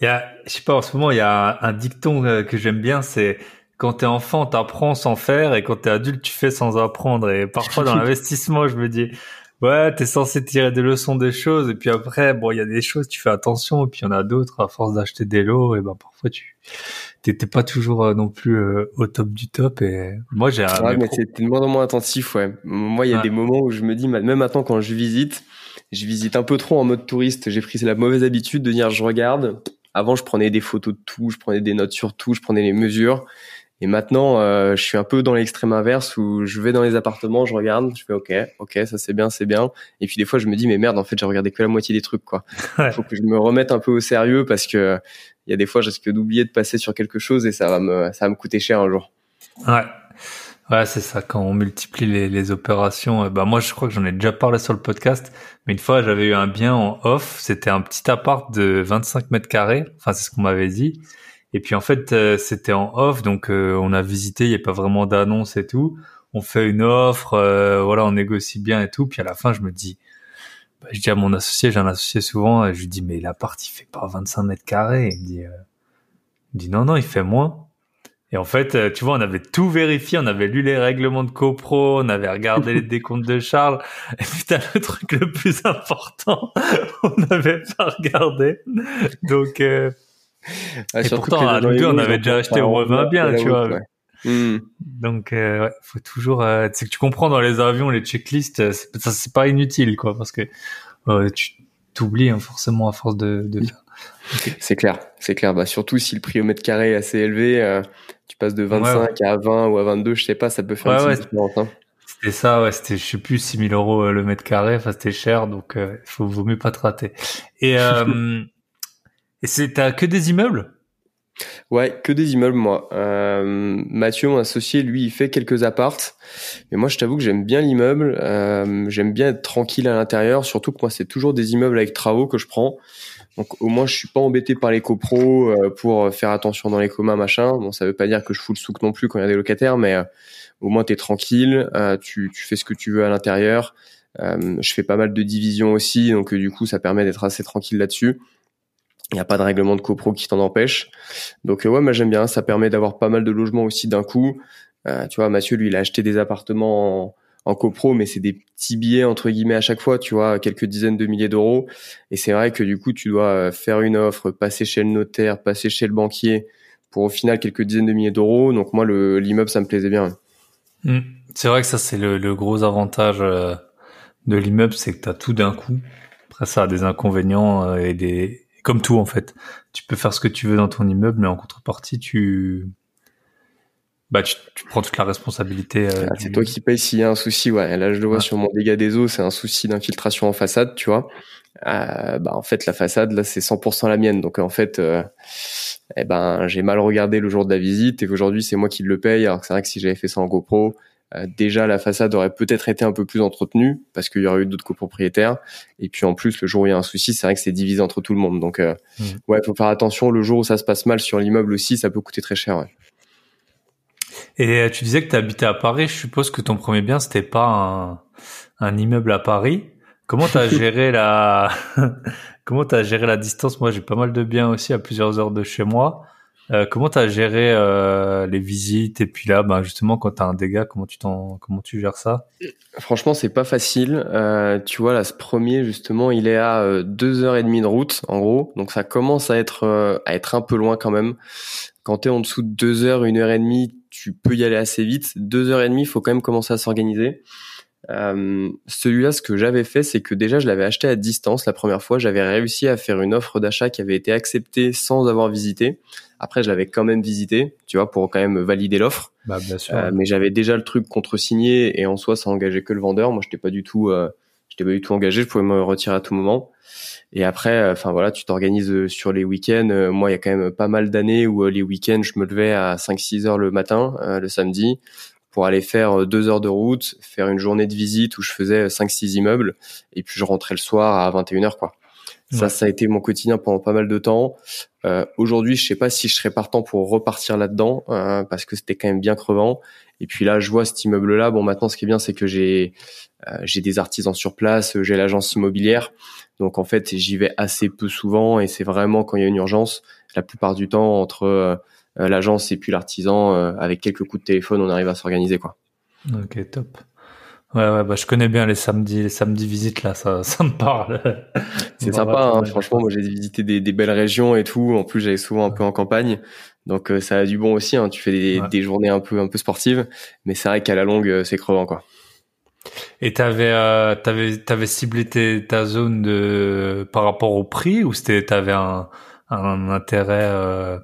Il y a, je sais pas, en ce moment, il y a un, dicton que j'aime bien, c'est quand t'es enfant, t'apprends sans faire, et quand t'es adulte, tu fais sans apprendre. Et parfois, dans l'investissement, je me dis, ouais, t'es censé tirer des leçons des choses, et puis après, bon, il y a des choses, tu fais attention, et puis il y en a d'autres, à force d'acheter des lots, et ben parfois tu t'étais pas toujours euh, non plus euh, au top du top, et moi j'ai un... Ouais, mais c'était de moins en moins attentif, ouais. Moi, il y a des moments où je me dis, même maintenant quand je visite, je visite un peu trop en mode touriste, j'ai pris la mauvaise habitude de dire je regarde, avant, je prenais des photos de tout, je prenais des notes sur tout, je prenais les mesures. Et maintenant, euh, je suis un peu dans l'extrême inverse où je vais dans les appartements, je regarde, je fais OK, OK, ça c'est bien, c'est bien. Et puis des fois, je me dis mais merde, en fait, j'ai regardé que la moitié des trucs quoi. Il faut que je me remette un peu au sérieux parce que il y a des fois, je risque d'oublier de passer sur quelque chose et ça va me ça va me coûter cher un jour. Ouais. Ouais, c'est ça. Quand on multiplie les, les opérations, euh, bah moi, je crois que j'en ai déjà parlé sur le podcast. Mais une fois, j'avais eu un bien en off. C'était un petit appart de 25 mètres carrés. Enfin, c'est ce qu'on m'avait dit. Et puis en fait, euh, c'était en off, donc euh, on a visité, il n'y a pas vraiment d'annonce et tout. On fait une offre, euh, voilà, on négocie bien et tout. Puis à la fin, je me dis, bah, je dis à mon associé, j'ai un associé souvent, et je lui dis, mais l'appart, il fait pas 25 mètres carrés. Il me dit, il me dit, non, non, il fait moins. Et en fait, tu vois, on avait tout vérifié, on avait lu les règlements de copro, on avait regardé les décomptes de Charles. Et putain, le truc le plus important, on n'avait pas regardé. Donc, et pourtant, à deux, on avait déjà acheté, on revint bien, tu vois. Hmm. Donc, euh, ouais, faut toujours. Euh, c'est que tu comprends dans les avions, les checklists, euh, ça c'est pas inutile, quoi, parce que euh, tu t'oublies hein, forcément à force de, de faire. C'est clair, c'est clair. Bah surtout si le prix au mètre carré est assez élevé, euh, tu passes de 25 à 20 ou à 22, je sais pas, ça peut faire une petite différence. Hein. C'était ça, ouais, c'était je sais plus 6000 euros le mètre carré, enfin c'était cher, donc il faut vaut mieux pas te rater. Et Et c'est t'as que des immeubles? Ouais, que des immeubles, moi. Euh, Mathieu, mon associé, lui, il fait quelques appartes. Mais moi, je t'avoue que j'aime bien l'immeuble. Euh, j'aime bien être tranquille à l'intérieur. Surtout que moi, c'est toujours des immeubles avec travaux que je prends. Donc, au moins, je suis pas embêté par les copros euh, pour faire attention dans les communs, machin. Bon, ça veut pas dire que je fous le souk non plus quand il y a des locataires, mais euh, au moins, t'es tranquille. Euh, tu, tu fais ce que tu veux à l'intérieur. je fais pas mal de divisions aussi, donc du coup, ça permet d'être assez tranquille là-dessus. Il n'y a pas de règlement de copro qui t'en empêche. Donc euh, ouais, moi j'aime bien. Ça permet d'avoir pas mal de logements aussi d'un coup. Euh, tu vois, Mathieu, lui, il a acheté des appartements en, en copro, mais c'est des petits billets entre guillemets à chaque fois, tu vois, quelques dizaines de milliers d'euros. Et c'est vrai que du coup, tu dois euh, faire une offre, passer chez le notaire, passer chez le banquier pour au final quelques dizaines de milliers d'euros. Donc moi, le, l'immeuble, ça me plaisait bien. Mmh. C'est vrai que ça, c'est le, le gros avantage de l'immeuble, c'est que tu as tout d'un coup. Après, ça a des inconvénients et des, comme tout en fait. Tu peux faire ce que tu veux dans ton immeuble, mais en contrepartie, tu bah tu, prends toute la responsabilité. Euh, ah, c'est toi qui payes s'il y a un souci. Ouais, là je le vois sur mon dégât des eaux, c'est un souci d'infiltration en façade, tu vois. Euh, bah en fait la façade là c'est 100% la mienne, donc en fait. Euh, eh ben, j'ai mal regardé le jour de la visite et qu'aujourd'hui c'est moi qui le paye. Alors que c'est vrai que si j'avais fait ça en GoPro, déjà la façade aurait peut-être été un peu plus entretenue parce qu'il y aurait eu d'autres copropriétaires. Et puis en plus le jour où il y a un souci c'est vrai que c'est divisé entre tout le monde. Donc euh, mmh. ouais faut faire attention. Le jour où ça se passe mal sur l'immeuble aussi ça peut coûter très cher et euh, tu disais que tu habitais à Paris. Je suppose que ton premier bien c'était pas un, un immeuble à Paris. Comment t'as géré la comment t'as géré la distance? Moi j'ai pas mal de biens aussi à plusieurs heures de chez moi euh, comment tu géré euh, les visites et puis là, bah, justement, quand tu un dégât, comment tu t'en, comment tu gères ça? Franchement, c'est pas facile. Euh, tu vois, là, ce premier, justement, il est à deux heures et demie de route, en gros. Donc, ça commence à être à être un peu loin quand même. Quand tu es en dessous de deux heures, une heure et demie, tu peux y aller assez vite. Deux heures et demie, faut quand même commencer à s'organiser. Celui-là, ce que j'avais fait, c'est que déjà, je l'avais acheté à distance la première fois. J'avais réussi à faire une offre d'achat qui avait été acceptée sans avoir visité. Après, je l'avais quand même visité, tu vois, pour quand même valider l'offre. Bah, bien sûr. Euh, mais j'avais déjà le truc contre-signé et en soi, ça engageait que le vendeur. Moi, j'étais pas du tout, euh, j'étais pas du tout engagé. Je pouvais me retirer à tout moment. Et après, euh, enfin voilà, tu t'organises sur les week-ends. moi, il y a quand même pas mal d'années où les week-ends, je me levais à 5-6 heures le matin, le samedi pour aller faire deux heures de route, faire une journée de visite où je faisais 5-6 immeubles, et puis je rentrais le soir à 21h, quoi. Ça, ça a été mon quotidien pendant pas mal de temps. Euh, Aujourd'hui, je sais pas si je serais partant pour repartir là-dedans, euh, parce que c'était quand même bien crevant. Et puis là, je vois cet immeuble-là. Bon, maintenant, ce qui est bien, c'est que j'ai euh, j'ai des artisans sur place, j'ai l'agence immobilière. Donc en fait, j'y vais assez peu souvent, et c'est vraiment quand il y a une urgence. La plupart du temps, entre euh, l'agence et puis l'artisan, euh, avec quelques coups de téléphone, on arrive à s'organiser, quoi. Ok, top. Ouais, ouais, bah, je connais bien les samedis, les samedis visites là, ça, ça me parle. C'est sympa, hein, franchement. Moi, j'ai visité des, des, belles régions et tout. En plus, j'allais souvent un peu en campagne, donc euh, ça a du bon aussi. Hein. Tu fais des, des, journées un peu, un peu sportives, mais c'est vrai qu'à la longue, euh, c'est crevant, quoi. Et t'avais, euh, t'avais, t'avais ciblé ta zone de par rapport au prix ou c'était, t'avais un, un intérêt euh,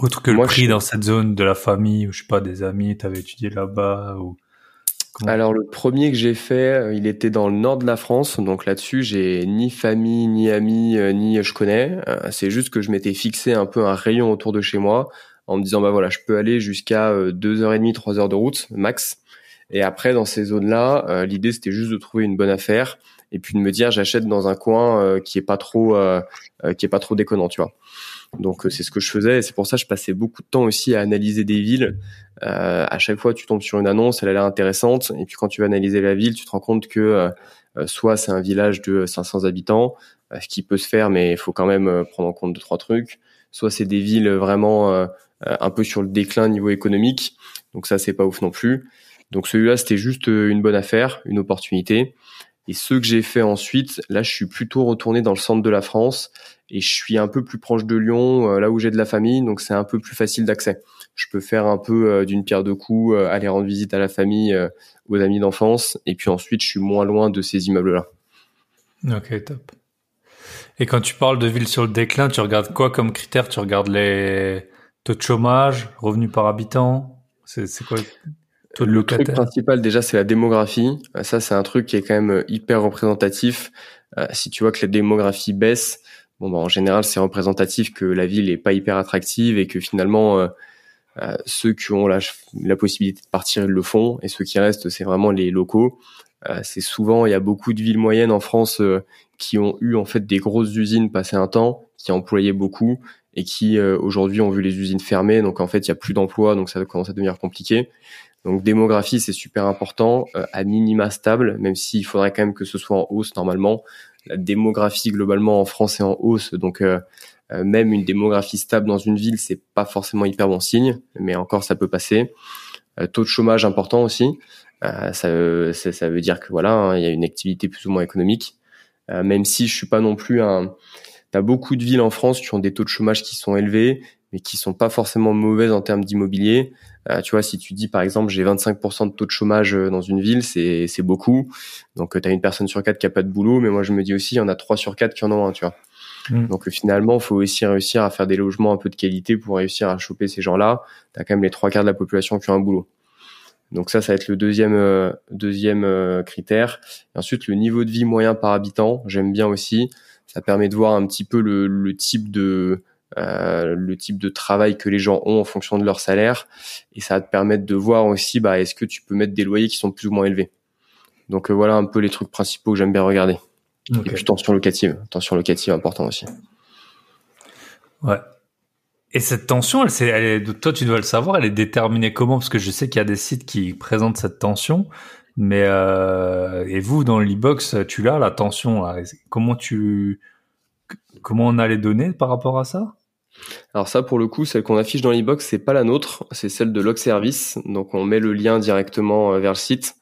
autre que le prix dans cette zone de la famille ou je sais pas des amis, t'avais étudié là-bas ou alors le premier que j'ai fait, euh, il était dans le nord de la France, donc là-dessus j'ai ni famille, ni amis, euh, ni je connais. Euh, c'est juste que je m'étais fixé un peu un rayon autour de chez moi en me disant bah voilà je peux aller jusqu'à deux heures et demie, trois heures de route max. Et après dans ces zones-là, l'idée c'était juste de trouver une bonne affaire et puis de me dire j'achète dans un coin qui est pas trop qui est pas trop déconnant, tu vois. Donc c'est ce que je faisais c'est pour ça que je passais beaucoup de temps aussi à analyser des villes euh, à chaque fois, tu tombes sur une annonce, elle a l'air intéressante, et puis quand tu vas analyser la ville, tu te rends compte que euh, euh, soit c'est un village de 500 habitants, ce qui peut se faire, mais il faut quand même prendre en compte deux trois trucs. Soit c'est des villes vraiment un peu sur le déclin niveau économique, donc ça c'est pas ouf non plus. Donc celui-là c'était juste une bonne affaire, une opportunité. Et ce que j'ai fait ensuite, là, je suis plutôt retourné dans le centre de la France et je suis un peu plus proche de Lyon, là où j'ai de la famille, donc c'est un peu plus facile d'accès je peux faire un peu euh, d'une pierre deux coups, euh, aller rendre visite à la famille, euh, aux amis d'enfance, et puis ensuite je suis moins loin de ces immeubles-là. Ok, top. Et quand tu parles de ville sur le déclin, tu regardes quoi comme critère Tu regardes les taux de chômage, revenus par habitant? C'est quoi? Le truc principal déjà c'est la démographie. Ça c'est un truc qui est quand même hyper représentatif. si tu vois que la démographie baisse, bon, bah, en général, c'est représentatif que la ville est pas hyper attractive et que finalement, euh, euh, ceux qui ont la, la, possibilité de partir, ils le font, et ceux qui restent, c'est vraiment les locaux. Euh, c'est souvent, il y a beaucoup de villes moyennes en France qui ont eu en fait des grosses usines passé un temps, qui employaient beaucoup et qui aujourd'hui ont vu les usines fermer. Donc en fait, il y a plus d'emplois, donc ça commence à devenir compliqué. Donc démographie, c'est super important, à minima stable, même s'il faudrait quand même que ce soit en hausse normalement. La démographie globalement en France est en hausse, donc euh, euh, même une démographie stable dans une ville, c'est pas forcément hyper bon signe, mais encore ça peut passer. Euh, taux de chômage important aussi, ça, ça, veut dire que voilà, hein, il y a une activité plus ou moins économique. même si je suis pas non plus un, t'as beaucoup de villes en France qui ont des taux de chômage qui sont élevés, mais qui sont pas forcément mauvaises en termes d'immobilier. Euh, tu vois, si tu dis par exemple j'ai 25% de taux de chômage euh, dans une ville, c'est c'est beaucoup. Donc euh, tu as une personne sur quatre qui a pas de boulot, mais moi je me dis aussi il y en a trois sur quatre qui en ont un, tu vois. Mm. Donc finalement, il faut aussi réussir à faire des logements un peu de qualité pour réussir à choper ces gens-là. Tu as quand même les trois quarts de la population qui ont un boulot. Donc ça, ça va être le deuxième deuxième critère. Et ensuite, le niveau de vie moyen par habitant, j'aime bien aussi. Ça permet de voir un petit peu le, le type de euh, le type de travail que les gens ont en fonction de leur salaire et ça va te permettre de voir aussi bah est-ce que tu peux mettre des loyers qui sont plus ou moins élevés. Donc euh, voilà un peu les trucs principaux que j'aime bien regarder. Et puis tension locative, tension locative important aussi. Ouais. Et cette tension, elle, c'est, elle est, toi tu dois le savoir, elle est déterminée comment? Parce que je sais qu'il y a des sites qui présentent cette tension, mais euh, et vous dans l'e-box, tu l'as la tension. Comment tu, comment on a les données par rapport à ça? Alors ça, pour le coup, celle qu'on affiche dans l'e-box, c'est pas la nôtre, c'est celle de Log Service. Donc on met le lien directement euh, vers le site.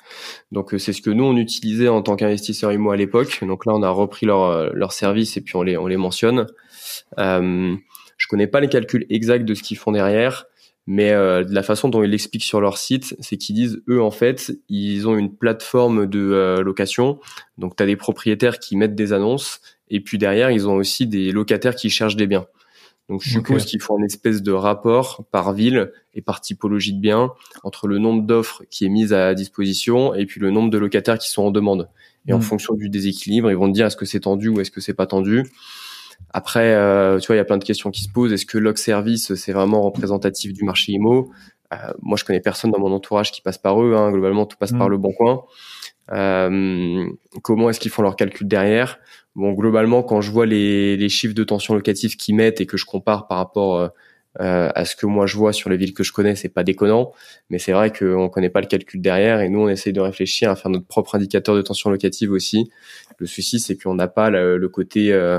Donc euh, c'est ce que nous on utilisait en tant qu'investisseur IMO à l'époque. Donc là, on a repris leur euh, service et puis on les on les mentionne. Euh, je connais pas les calculs exacts de ce qu'ils font derrière, mais de la façon dont ils l'expliquent sur leur site, c'est qu'ils disent eux en fait, ils ont une plateforme de location. Donc tu as des propriétaires qui mettent des annonces et puis derrière, ils ont aussi des locataires qui cherchent des biens. Donc je suppose qu'ils font une espèce de rapport par ville et par typologie de biens entre le nombre d'offres qui est mise à disposition et puis le nombre de locataires qui sont en demande. Et en mm. fonction du déséquilibre, ils vont te dire est-ce que c'est tendu ou est-ce que c'est pas tendu? Après, euh, tu vois, il y a plein de questions qui se posent. Est-ce que Log Service c'est vraiment représentatif du marché IMO euh, Moi, je connais personne dans mon entourage qui passe par eux. Hein. Globalement, tout passe par mm. le Bon Coin. Euh, comment est-ce qu'ils font leur calcul derrière? Bon, globalement, quand je vois les, les chiffres de tension locative qu'ils mettent et que je compare par rapport euh, euh, à ce que moi je vois sur les villes que je connais, c'est pas déconnant. Mais c'est vrai qu'on connaît pas le calcul derrière et nous, on essaye de réfléchir à faire notre propre indicateur de tension locative aussi. Le souci, c'est qu'on n'a pas le, côté euh,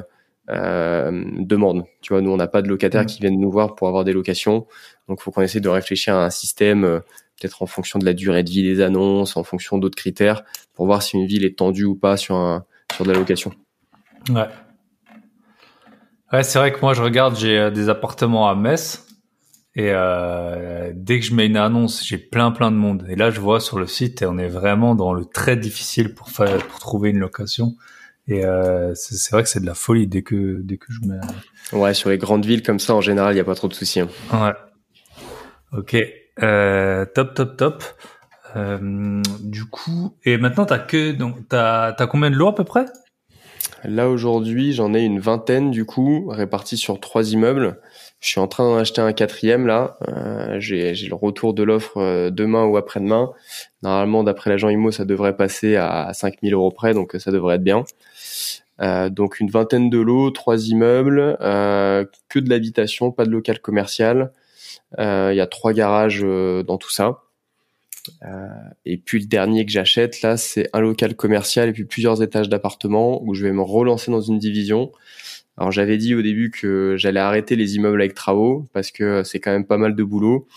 euh, demande. Tu vois, nous, on n'a pas de locataires mmh. qui viennent nous voir pour avoir des locations. Donc, il faut qu'on essaie de réfléchir à un système, peut-être en fonction de la durée de vie des annonces, en fonction d'autres critères, pour voir si une ville est tendue ou pas sur un, sur de la location. Ouais. Ouais, c'est vrai que moi je regarde, j'ai euh, des appartements à Metz et euh, dès que je mets une annonce, j'ai plein plein de monde. Et là, je vois sur le site, et on est vraiment dans le très difficile pour faire pour trouver une location. Et euh, c'est vrai que c'est de la folie dès que dès que je mets. Ouais, sur les grandes villes comme ça, en général, il y a pas trop de soucis. Hein. Ouais. Ok. Euh, top, top, top. Euh, du coup, et maintenant t'as que donc t'as t'as combien de lots à peu près? Là aujourd'hui, j'en ai une vingtaine du coup, répartis sur trois immeubles. Je suis en train d'en acheter un quatrième là. Euh, j'ai le retour de l'offre euh, demain ou après-demain. Normalement, d'après l'agent IMO, ça devrait passer à 5000 euros près, donc ça devrait être bien. Euh, donc une vingtaine de lots, trois immeubles, euh, que de l'habitation, pas de local commercial. Euh, il y a trois garages dans tout ça. Euh, et puis le dernier que j'achète là, c'est un local commercial et puis plusieurs étages d'appartements où je vais me relancer dans une division. Alors j'avais dit au début que j'allais arrêter les immeubles avec travaux parce que c'est quand même pas mal de boulot.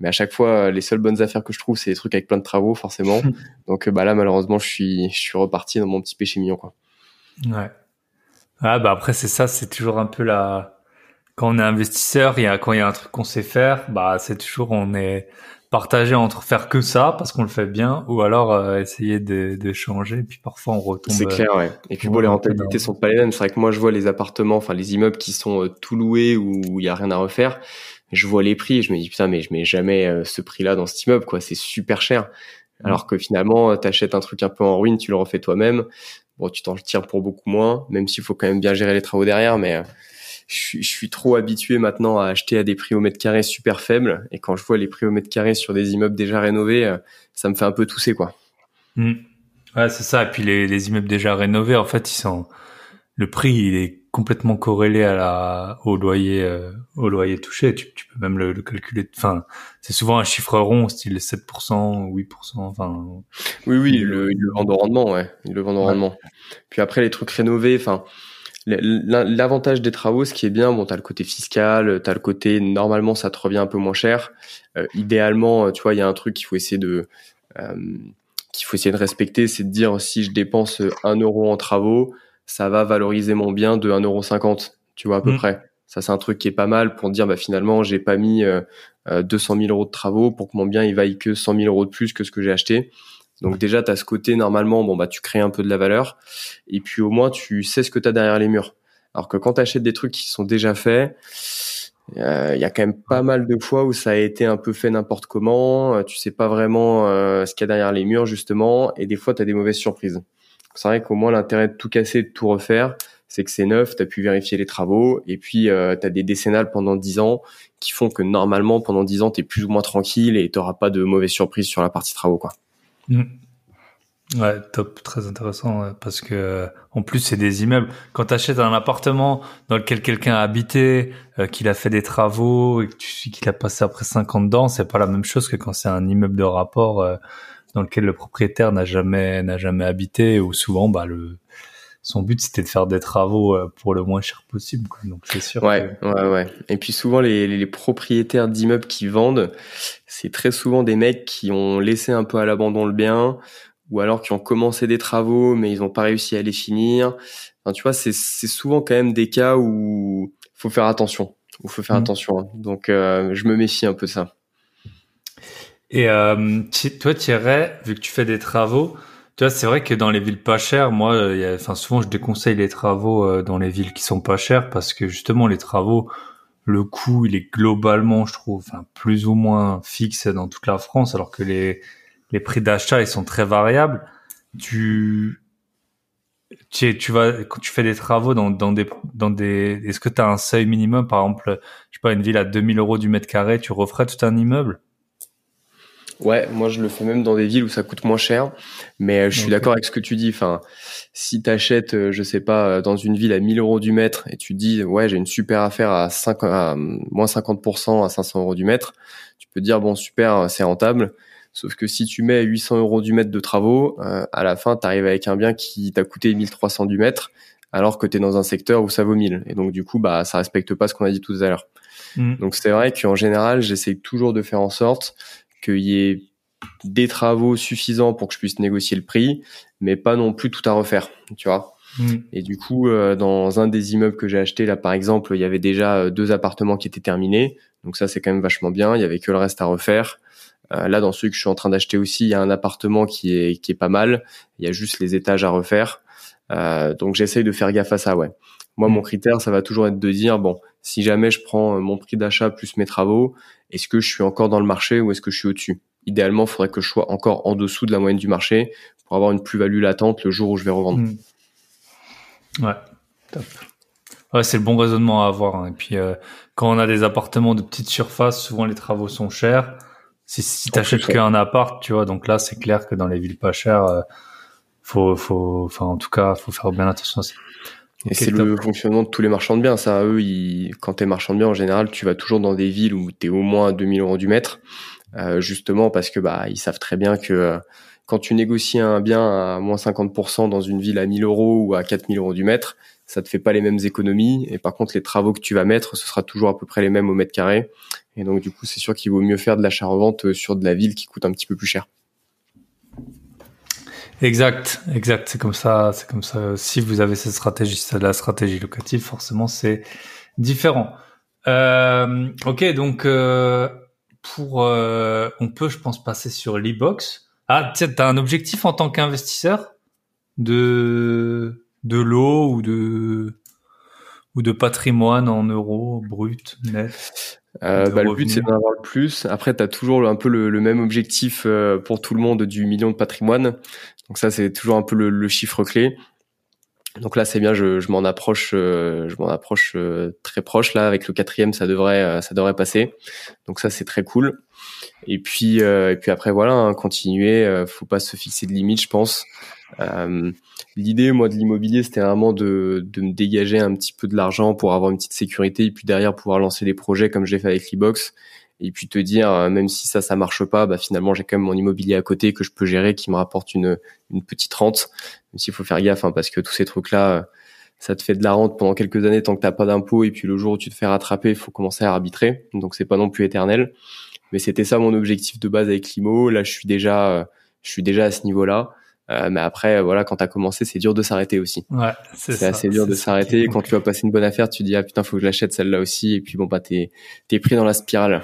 Mais à chaque fois, les seules bonnes affaires que je trouve, c'est des trucs avec plein de travaux, forcément. Donc bah là, malheureusement, je suis, je suis reparti dans mon petit péché mignon, quoi. Ouais. Ah bah après c'est ça, c'est toujours un peu la. Quand on est investisseur, il y a quand il y a un truc qu'on sait faire, bah c'est toujours on est partager entre faire que ça parce qu'on le fait bien ou alors euh, essayer de, de, changer puis parfois on retombe c'est clair ouais. Et puis bon les rentabilités sont pas les mêmes. C'est vrai que moi je vois les appartements enfin les immeubles qui sont euh, tout loués où il y a rien à refaire. Je vois les prix et je me dis putain mais je mets jamais euh, ce prix là dans cet immeuble quoi. C'est super cher. Mm. alors que finalement t'achètes un truc un peu en ruine tu le refais toi-même. Bon, tu t'en tires pour beaucoup moins, même s'il faut quand même bien gérer les travaux derrière, mais je suis, je suis trop habitué maintenant à acheter à des prix au mètre carré super faibles. Et quand je vois les prix au mètre carré sur des immeubles déjà rénovés, ça me fait un peu tousser, quoi. Mmh. Ouais, c'est ça. Et puis les, les immeubles déjà rénovés, en fait, ils sont le prix, il est complètement corrélé à la au loyer euh, au loyer touché. Tu, tu peux même le, le calculer. Enfin, c'est souvent un chiffre rond, style 7%, 8%. Enfin. Oui, oui, le, le vendent au rendement, ouais. Ils le vendent au rendement. Puis après, les trucs rénovés, enfin. L'avantage des travaux, ce qui est bien, bon, t'as le côté fiscal, t'as le côté normalement ça te revient un peu moins cher. Euh, idéalement, tu vois, il y a un truc qu'il faut essayer de euh, qu'il faut essayer de respecter, c'est de dire si je dépense un euro en travaux, ça va valoriser mon bien de 1,50€, tu vois, à peu mm. près. Ça, c'est un truc qui est pas mal pour dire, bah, finalement, j'ai pas mis euh, 200 euh, 000 euros de travaux pour que mon bien, il vaille que 100 000 euros de plus que ce que j'ai acheté. Donc déjà, tu as ce côté, normalement, bon, bah, tu crées un peu de la valeur. Et puis au moins, tu sais ce que tu as derrière les murs. Alors que quand tu achètes des trucs qui sont déjà faits, euh, il y a quand même pas mal de fois où ça a été un peu fait n'importe comment. Euh, tu sais pas vraiment ce qu'il y a derrière les murs, justement. Et des fois, tu des mauvaises surprises. C'est vrai qu'au moins l'intérêt de tout casser, de tout refaire, c'est que c'est neuf, tu as pu vérifier les travaux, et puis euh, tu des décennales pendant 10 ans qui font que normalement, pendant 10 ans, tu es plus ou moins tranquille et tu pas de mauvaises surprises sur la partie travaux. quoi. Mmh. Ouais, top, très intéressant parce que en plus c'est des immeubles. Quand tu achètes un appartement dans lequel quelqu'un a habité, euh, qu'il a fait des travaux et que tu qu'il a passé après 50 ans, c'est pas la même chose que quand c'est un immeuble de rapport euh, dans lequel le propriétaire n'a jamais n'a jamais habité ou souvent bah le son but c'était de faire des travaux euh, pour le moins cher possible donc c'est sûr ouais ouais ouais. Et puis souvent les, les propriétaires d'immeubles qui vendent c'est très souvent des mecs qui ont laissé un peu à l'abandon le bien ou alors qui ont commencé des travaux mais ils n'ont pas réussi à les finir. Enfin, tu vois c'est c'est souvent quand même des cas où faut faire attention. Où faut faire mmh. attention hein. donc euh, je me méfie un peu de ça. Et euh, toi, Thierry, vu que tu fais des travaux, tu vois, c'est vrai que dans les villes pas chères, moi, euh, y a, enfin, souvent, je déconseille les travaux euh, dans les villes qui sont pas chères parce que justement, les travaux, le coût, il est globalement, je trouve, enfin, plus ou moins fixe dans toute la France, alors que les les prix d'achat, ils sont très variables. Tu tu, tu vas quand tu fais des travaux dans, dans des dans des est-ce que tu as un seuil minimum? Par exemple je sais pas une ville à 2000 euros du mètre carré tu referais tout un immeuble? Ouais, moi je le fais même dans des villes où ça coûte moins cher. Mais euh, je suis d'accord avec ce que tu dis. Enfin, si t'achètes, euh, je sais pas, euh, dans une ville à 1000 euros du mètre et tu dis, ouais, j'ai une super affaire à, 5, à moins 50% à 500 euros du mètre, tu peux dire, bon, super, c'est rentable. Sauf que si tu mets 800 euros du mètre de travaux, à la fin, tu arrives avec un bien qui t'a coûté 1300 du mètre, alors que tu es dans un secteur où ça vaut 1000. Et donc, du coup, bah, ça respecte pas ce qu'on a dit tout à l'heure. Mmh. Donc, c'est vrai qu'en général, j'essaie toujours de faire en sorte qu'il y ait des travaux suffisants pour que je puisse négocier le prix, mais pas non plus tout à refaire, tu vois. Mm. Et du coup, euh, dans un des immeubles que j'ai acheté, là par exemple, il y avait déjà euh, deux appartements qui étaient terminés, donc ça c'est quand même vachement bien. Il y avait que le reste à refaire. Euh, là, dans celui que je suis en train d'acheter aussi, il y a un appartement qui est qui est pas mal. Il y a juste les étages à refaire. donc j'essaye de faire gaffe à ça, ouais. Moi, mon mm. critère, ça va toujours être de dire bon, si jamais je prends mon prix d'achat plus mes travaux, est-ce que je suis encore dans le marché ou est-ce que je suis au-dessus? Idéalement, il faudrait que je sois encore en dessous de la moyenne du marché pour avoir une plus-value latente le jour où je vais revendre. Hmm. Ouais, top. Ouais, c'est le bon raisonnement à avoir. Hein. Et puis, euh, quand on a des appartements de petite surface, souvent les travaux sont chers. Si, si t'achètes qu'un appart, tu vois, donc là, c'est clair que dans les villes pas chères, euh, faut, faut, enfin, en tout cas, faut faire bien attention à ça. Et c'est le fonctionnement de tous les marchands de biens. Ça, eux, ils, quand t'es marchand de biens, en général, tu vas toujours dans des villes où t'es au moins à 2000 euros du mètre, euh, justement parce que bah ils savent très bien que euh, quand tu négocies un bien à moins 50% dans une ville à 1000 euros ou à 4000 euros du mètre, ça te fait pas les mêmes économies. Et par contre, les travaux que tu vas mettre, ce sera toujours à peu près les mêmes au mètre carré. Et donc, du coup, c'est sûr qu'il vaut mieux faire de l'achat-revente sur de la ville qui coûte un petit peu plus cher. Exact, exact. C'est comme ça, c'est comme ça. Si vous avez cette stratégie, c'est la stratégie locative, forcément, c'est différent. Euh, ok, donc euh, pour, euh, on peut, je pense, passer sur l'e-box. Ah, tiens, t'as un objectif en tant qu'investisseur de de l'eau ou de ou de patrimoine en euros brut net? Euh, bah, le but c'est d'en avoir le plus. Après, tu as toujours un peu le, le même objectif euh, pour tout le monde du million de patrimoine. Donc ça, c'est toujours un peu le, le chiffre clé. Donc là, c'est bien, je, je m'en approche, je m'en approche très proche là. Avec le quatrième, ça devrait, ça devrait passer. Donc ça, c'est très cool. Et puis, et puis après, voilà, hein, continuer. faut pas se fixer de limites, je pense. Euh, L'idée, moi, de l'immobilier, c'était vraiment de, de me dégager un petit peu de l'argent pour avoir une petite sécurité et puis derrière pouvoir lancer des projets comme j'ai fait avec l'e-box et puis te dire euh, même si ça ça marche pas bah finalement j'ai quand même mon immobilier à côté que je peux gérer qui me rapporte une une petite rente même s'il faut faire gaffe hein, parce que tous ces trucs là ça te fait de la rente pendant quelques années tant que t'as pas d'impôt et puis le jour où tu te fais rattraper il faut commencer à arbitrer donc c'est pas non plus éternel mais c'était ça mon objectif de base avec l'IMO là je suis déjà euh, je suis déjà à ce niveau là euh, mais après, voilà, quand t'as commencé, c'est dur de s'arrêter aussi. Ouais, c'est assez dur de s'arrêter. Quand tu vas passer une bonne affaire, tu dis ah putain, faut que je l'achète celle-là aussi. Et puis bon bah t'es t'es pris dans la spirale.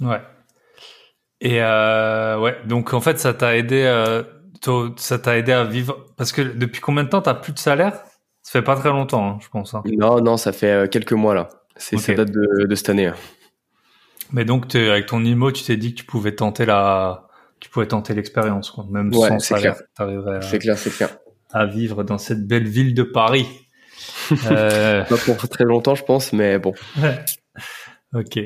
Ouais. Et euh, ouais, donc en fait, ça t'a aidé, euh, ça t'a aidé à vivre. Parce que depuis combien de temps t'as plus de salaire? Ça fait pas très longtemps, hein, je pense. Hein. Non, non, ça fait quelques mois là. C'est ça date de, de cette année. Hein. Mais donc, avec ton IMO, tu t'es dit que tu pouvais tenter la tu pouvais tenter l'expérience, même sans salaire. C'est clair, c'est clair. À vivre dans cette belle ville de Paris. euh... Pas pour très longtemps, je pense, mais bon. ok.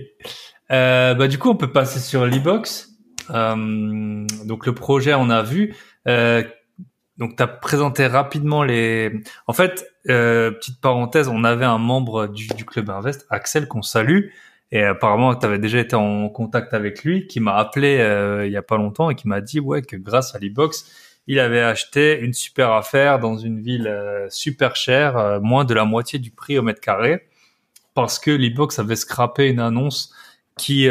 Euh, bah du coup, on peut passer sur l'e-box. Euh, donc le projet, on a vu. Euh, donc tu as présenté rapidement les. En fait, euh, petite parenthèse, on avait un membre du, du club Invest, Axel, qu'on salue, et apparemment, tu avais déjà été en contact avec lui, qui m'a appelé euh, il y a pas longtemps et qui m'a dit ouais que grâce à l'e-box, il avait acheté une super affaire dans une ville euh, super chère, euh, moins de la moitié du prix au mètre carré, parce que l'e-box avait scrappé une annonce qui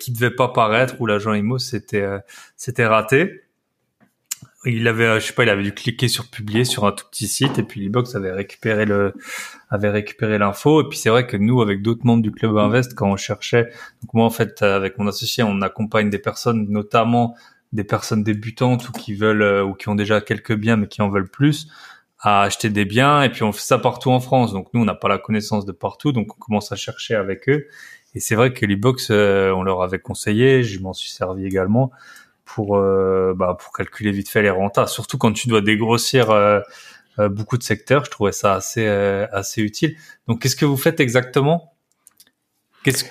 qui devait pas paraître où l'agent IMO s'était s'était raté il avait, je sais pas, il avait dû cliquer sur publier sur un tout petit site et puis l'e-box avait récupéré le, avait récupéré l'info. Et puis c'est vrai que nous, avec d'autres membres du club Invest, quand on cherchait, donc moi en fait, avec mon associé, on accompagne des personnes, notamment des personnes débutantes ou qui veulent euh, ou qui ont déjà quelques biens mais qui en veulent plus à acheter des biens. Et puis on fait ça partout en France. Donc nous on n'a pas la connaissance de partout. Donc on commence à chercher avec eux. Et c'est vrai que l'e-box euh, on leur avait conseillé. Je m'en suis servi également pour euh, bah, pour calculer vite fait les rentas. Surtout quand tu dois dégrossir euh, euh, beaucoup de secteurs, je trouvais ça assez assez utile. Donc, qu'est-ce que vous faites exactement? Qu'est-ce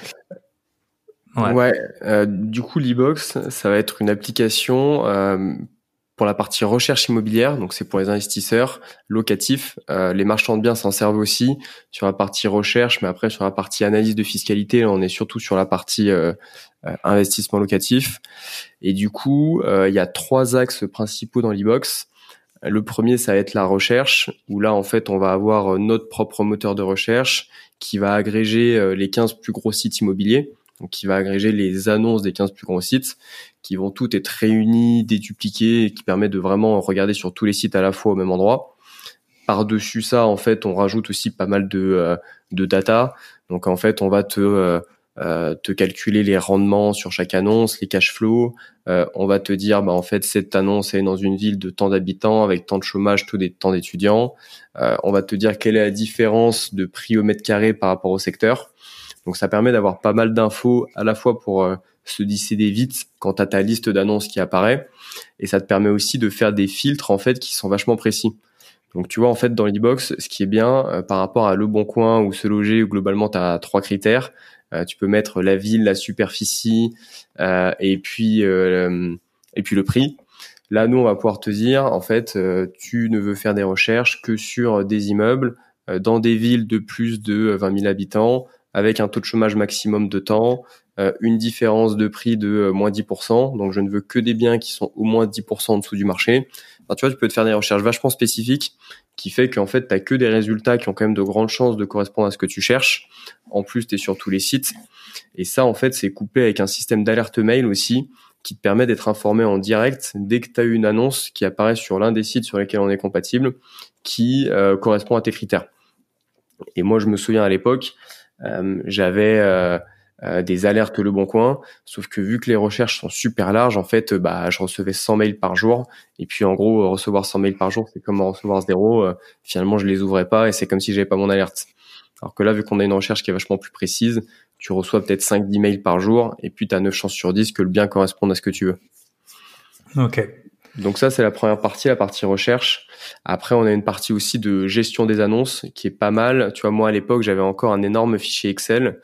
Ouais. ouais du coup, l'e-box, ça va être une application pour la partie recherche immobilière, donc c'est pour les investisseurs locatifs. Euh, les marchands de biens s'en servent aussi sur la partie recherche, mais après sur la partie analyse de fiscalité, on est surtout sur la partie euh, euh, investissement locatif. Et du coup, il y a trois axes principaux dans l'e-box. Le premier, ça va être la recherche, où là, en fait, on va avoir notre propre moteur de recherche qui va agréger les 15 plus gros sites immobiliers donc qui va agréger les annonces des 15 plus gros sites, qui vont toutes être réunies, dédupliquées, et qui permet de vraiment regarder sur tous les sites à la fois au même endroit. Par-dessus ça, en fait, on rajoute aussi pas mal de, euh, data. Donc en fait, on va te, euh, euh, te calculer les rendements sur chaque annonce, les cash flows. on va te dire, bah en fait, cette annonce est dans une ville de tant d'habitants, avec tant de chômage, tout des tant d'étudiants. on va te dire quelle est la différence de prix au mètre carré par rapport au secteur. Donc ça permet d'avoir pas mal d'infos à la fois pour euh, se décider vite quant à ta liste d'annonces qui apparaît et ça te permet aussi de faire des filtres en fait qui sont vachement précis. Donc tu vois en fait dans l'e-box, ce qui est bien euh, par rapport à Le Bon Coin ou Se Loger où globalement tu as trois critères, euh, tu peux mettre la ville, la superficie et puis et puis le prix. Là nous on va pouvoir te dire en fait tu ne veux faire des recherches que sur des immeubles dans des villes de plus de 20 000 habitants avec un taux de chômage maximum de temps, euh, une différence de prix de euh, moins 10%. Donc, je ne veux que des biens qui sont au moins 10% en dessous du marché. Enfin, tu vois, tu peux te faire des recherches vachement spécifiques qui fait qu'en fait, tu que des résultats qui ont quand même de grandes chances de correspondre à ce que tu cherches. En plus, tu es sur tous les sites. Et ça, en fait, c'est couplé avec un système d'alerte mail aussi qui te permet d'être informé en direct dès que tu as une annonce qui apparaît sur l'un des sites sur lesquels on est compatible qui euh, correspond à tes critères. Et moi, je me souviens à l'époque, j'avais euh, euh, des alertes Le Bon Coin, sauf que vu que les recherches sont super larges, en fait, bah, je recevais 100 mails par jour. Et puis, en gros, recevoir 100 mails par jour, c'est comme recevoir zéro. finalement, je les ouvrais pas et c'est comme si j'avais pas mon alerte. Alors que là, vu qu'on a une recherche qui est vachement plus précise, tu reçois peut-être 5-10 mails par jour et puis tu as 9 chances sur 10 que le bien corresponde à ce que tu veux. Ok. Donc ça, c'est la première partie, la partie recherche. Après, on a une partie aussi de gestion des annonces qui est pas mal. Tu vois, moi à l'époque, j'avais encore un énorme fichier Excel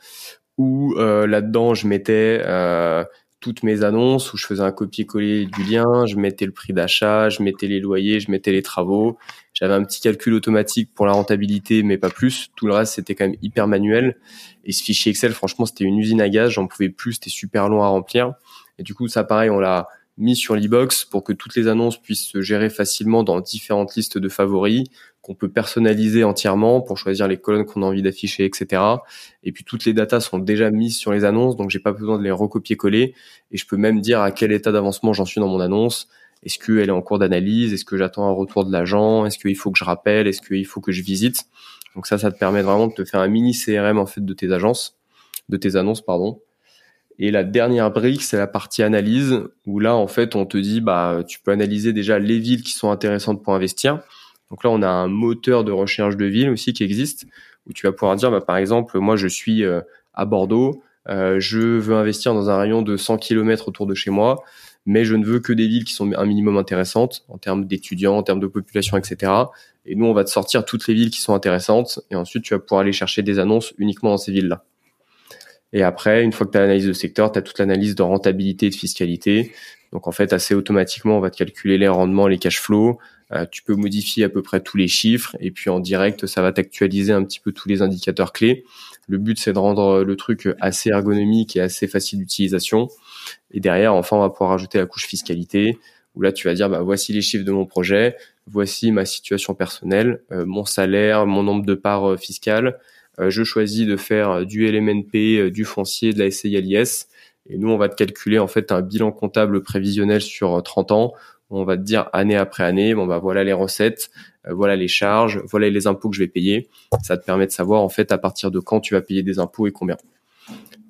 où euh, là-dedans, je mettais euh, toutes mes annonces, où je faisais un copier-coller du lien, je mettais le prix d'achat, je mettais les loyers, je mettais les travaux. J'avais un petit calcul automatique pour la rentabilité, mais pas plus. Tout le reste, c'était quand même hyper manuel. Et ce fichier Excel, franchement, c'était une usine à gaz. J'en pouvais plus. C'était super long à remplir. Et du coup, ça, pareil, on l'a mis sur l'e-box pour que toutes les annonces puissent se gérer facilement dans différentes listes de favoris, qu'on peut personnaliser entièrement pour choisir les colonnes qu'on a envie d'afficher, etc. Et puis toutes les datas sont déjà mises sur les annonces, donc j'ai pas besoin de les recopier-coller. Et je peux même dire à quel état d'avancement j'en suis dans mon annonce. Est-ce qu'elle est en cours d'analyse? Est-ce que j'attends un retour de l'agent? Est-ce qu'il faut que je rappelle? Est-ce qu'il faut que je visite? Donc ça, ça te permet vraiment de te faire un mini CRM en fait de tes agences, de tes annonces, pardon. Et la dernière brique, c'est la partie analyse, où là, en fait, on te dit, bah, tu peux analyser déjà les villes qui sont intéressantes pour investir. Donc là, on a un moteur de recherche de villes aussi qui existe, où tu vas pouvoir dire, bah, par exemple, moi, je suis euh, à Bordeaux, euh, je veux investir dans un rayon de 100 km autour de chez moi, mais je ne veux que des villes qui sont un minimum intéressantes en termes d'étudiants, en termes de population, etc. Et nous, on va te sortir toutes les villes qui sont intéressantes, et ensuite, tu vas pouvoir aller chercher des annonces uniquement dans ces villes-là. Et après, une fois que tu as l'analyse de secteur, tu as toute l'analyse de rentabilité et de fiscalité. Donc en fait, assez automatiquement, on va te calculer les rendements, les cash flows. Euh, tu peux modifier à peu près tous les chiffres et puis en direct, ça va t'actualiser un petit peu tous les indicateurs clés. Le but, c'est de rendre le truc assez ergonomique et assez facile d'utilisation. Et derrière, enfin, on va pouvoir ajouter la couche fiscalité où là, tu vas dire, bah, voici les chiffres de mon projet, voici ma situation personnelle, euh, mon salaire, mon nombre de parts euh, fiscales, je choisis de faire du LMNP, euh, du foncier, de la SCILIS. Et nous, on va te calculer en fait un bilan comptable prévisionnel sur 30 euh, ans. On va te dire année après année, bon bah voilà les recettes, voilà les charges, voilà les impôts que je vais payer. Ça te permet de savoir en fait à partir de quand tu vas payer des impôts et combien.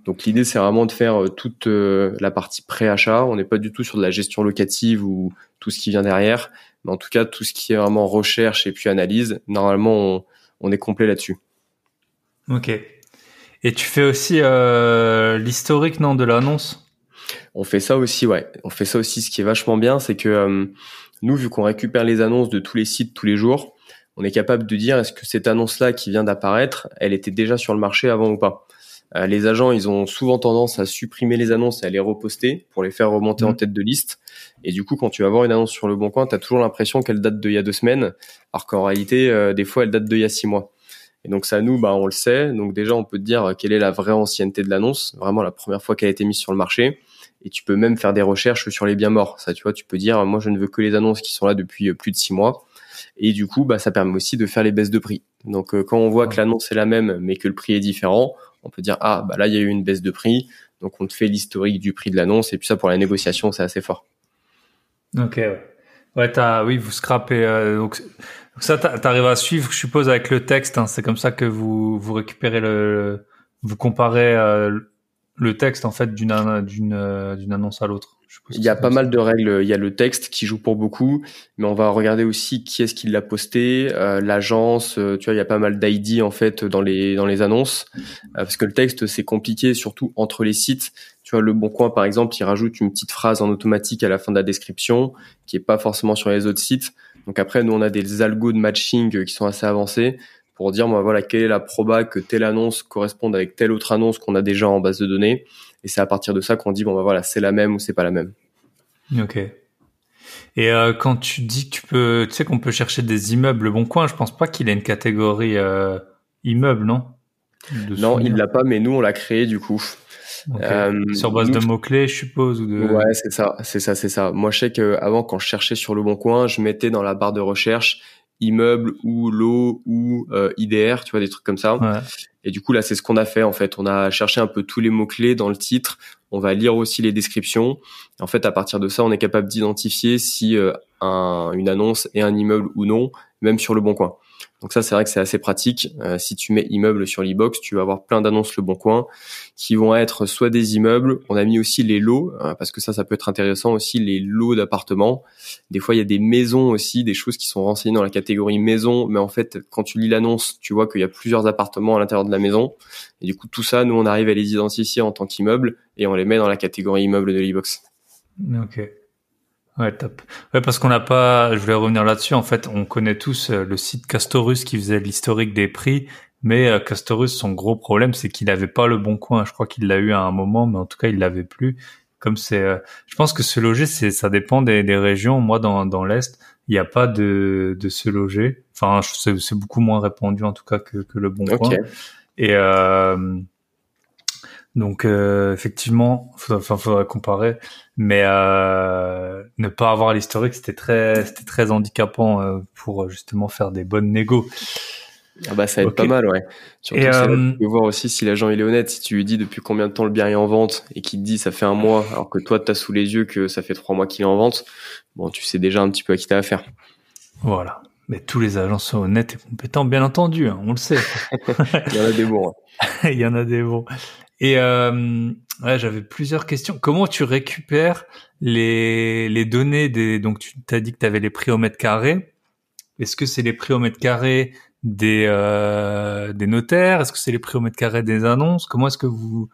Donc l'idée c'est vraiment de faire toute la partie pré-achat. On n'est pas du tout sur de la gestion locative ou tout ce qui vient derrière, mais en tout cas tout ce qui est vraiment recherche et puis analyse. Normalement on est complet là-dessus. Ok. Et tu fais aussi euh, l'historique, non, de l'annonce? On fait ça aussi, ouais. On fait ça aussi. Ce qui est vachement bien, c'est que euh, nous, vu qu'on récupère les annonces de tous les sites tous les jours, on est capable de dire est-ce que cette annonce-là qui vient d'apparaître, elle était déjà sur le marché avant ou pas? Euh, les agents, ils ont souvent tendance à supprimer les annonces et à les reposter pour les faire remonter en mmh. tête de liste. Et du coup, quand tu vas voir une annonce sur le bon coin, tu as toujours l'impression qu'elle date d'il y a deux semaines, alors qu'en réalité, des fois, elle date d'il y a six mois. Et donc ça, nous, bah, on le sait. Donc déjà, on peut te dire quelle est la vraie ancienneté de l'annonce, vraiment la première fois qu'elle a été mise sur le marché. Et tu peux même faire des recherches sur les biens morts. Ça, tu vois, tu peux dire, moi, je ne veux que les annonces qui sont là depuis euh, plus de six mois. Et du coup, bah, ça permet aussi de faire les baisses de prix. Donc euh, quand on voit que l'annonce est la même, mais que le prix est différent, on peut dire, ah, bah là, il y a eu une baisse de prix. Donc on te fait l'historique du prix de l'annonce. Et puis ça, pour la négociation, c'est assez fort. Ok, ouais. Ouais, t'as, oui, vous scrapez. Euh, donc, ça, t'arrives à suivre, je suppose, avec le texte. Hein. C'est comme ça que vous vous récupérez le, vous comparez euh, le texte en fait d'une d'une euh, d'une annonce à l'autre. Il y a pas mal de règles. Il y a le texte qui joue pour beaucoup, mais on va regarder aussi qui est-ce qui l'a posté, euh, l'agence. tu vois, il y a pas mal d'ID en fait dans les dans les annonces, parce que le texte c'est compliqué, surtout entre les sites. Tu vois, le Bon Coin par exemple, il rajoute une petite phrase en automatique à la fin de la description, qui est pas forcément sur les autres sites. Donc après, nous, on a des algos de matching euh, qui sont assez avancés pour dire, moi, voilà, quelle est la proba que telle annonce corresponde avec telle autre annonce qu'on a déjà en base de données. Et c'est à partir de ça qu'on dit, bon, bah voilà, c'est la même ou c'est pas la même. Ok. Et euh, quand tu dis que tu peux, tu sais qu'on peut chercher des immeubles bon coin, je pense pas qu'il ait une catégorie euh, immeuble, non? Non, il l'a pas, mais nous on l'a créé du coup. Euh, sur base de mots-clés, je suppose ou de... Ouais, c'est ça, c'est ça, c'est ça. Moi, je sais qu'avant, quand je cherchais sur le bon coin, je mettais dans la barre de recherche immeuble ou lot ou euh, IDR, tu vois, des trucs comme ça. Ouais. Et du coup, là, c'est ce qu'on a fait, en fait. On a cherché un peu tous les mots-clés dans le titre. On va lire aussi les descriptions. En fait, à partir de ça, on est capable d'identifier si euh, un, une annonce est un immeuble ou non, même sur le bon coin. Donc ça, c'est vrai que c'est assez pratique. Euh, si tu mets immeuble sur l'e-box, tu vas avoir plein d'annonces Le Bon Coin qui vont être soit des immeubles. On a mis aussi les lots euh, parce que ça, ça peut être intéressant aussi les lots d'appartements. Des fois, il y a des maisons aussi, des choses qui sont renseignées dans la catégorie maison, mais en fait, quand tu lis l'annonce, tu vois qu'il y a plusieurs appartements à l'intérieur de la maison. Et du coup, tout ça, nous, on arrive à les identifier en tant qu'immeubles et on les met dans la catégorie immeuble de l'e-box. Ouais, top. Ouais, parce qu'on n'a pas, je voulais revenir là-dessus. En fait, on connaît tous euh, le site Castorus qui faisait l'historique des prix, mais euh, Castorus, son gros problème, c'est qu'il n'avait pas le bon coin. Je crois qu'il l'a eu à un moment, mais en tout cas, il l'avait plus. Comme c'est, euh, je pense que se loger, c'est, ça dépend des, des régions. Moi, dans, dans l'est, il n'y a pas de, de se loger. Enfin, c'est, c'est beaucoup moins répandu en tout cas que, que le bon coin. Et euh, donc euh, effectivement, enfin faudrait comparer, mais euh, ne pas avoir l'historique, c'était très, c'était très handicapant euh, pour justement faire des bonnes négos. Ah bah ça aide pas mal, ouais. Surtout et tu peux voir aussi si l'agent il est honnête, si tu lui dis depuis combien de temps le bien est en vente et qu'il te dit ça fait un mois, alors que toi tu as sous les yeux que ça fait trois mois qu'il est en vente, bon tu sais déjà un petit peu à qui t'as affaire. Voilà. Mais tous les agents sont honnêtes et compétents, bien entendu, hein, on le sait. il y en a des bons. Hein. il y en a des bons. Et euh, ouais, j'avais plusieurs questions. Comment tu récupères les, les données des donc tu t'as dit que tu avais les prix au mètre carré. Est-ce que c'est les prix au mètre carré des euh, des notaires? Est-ce que c'est les prix au mètre carré des annonces? Comment est-ce que vous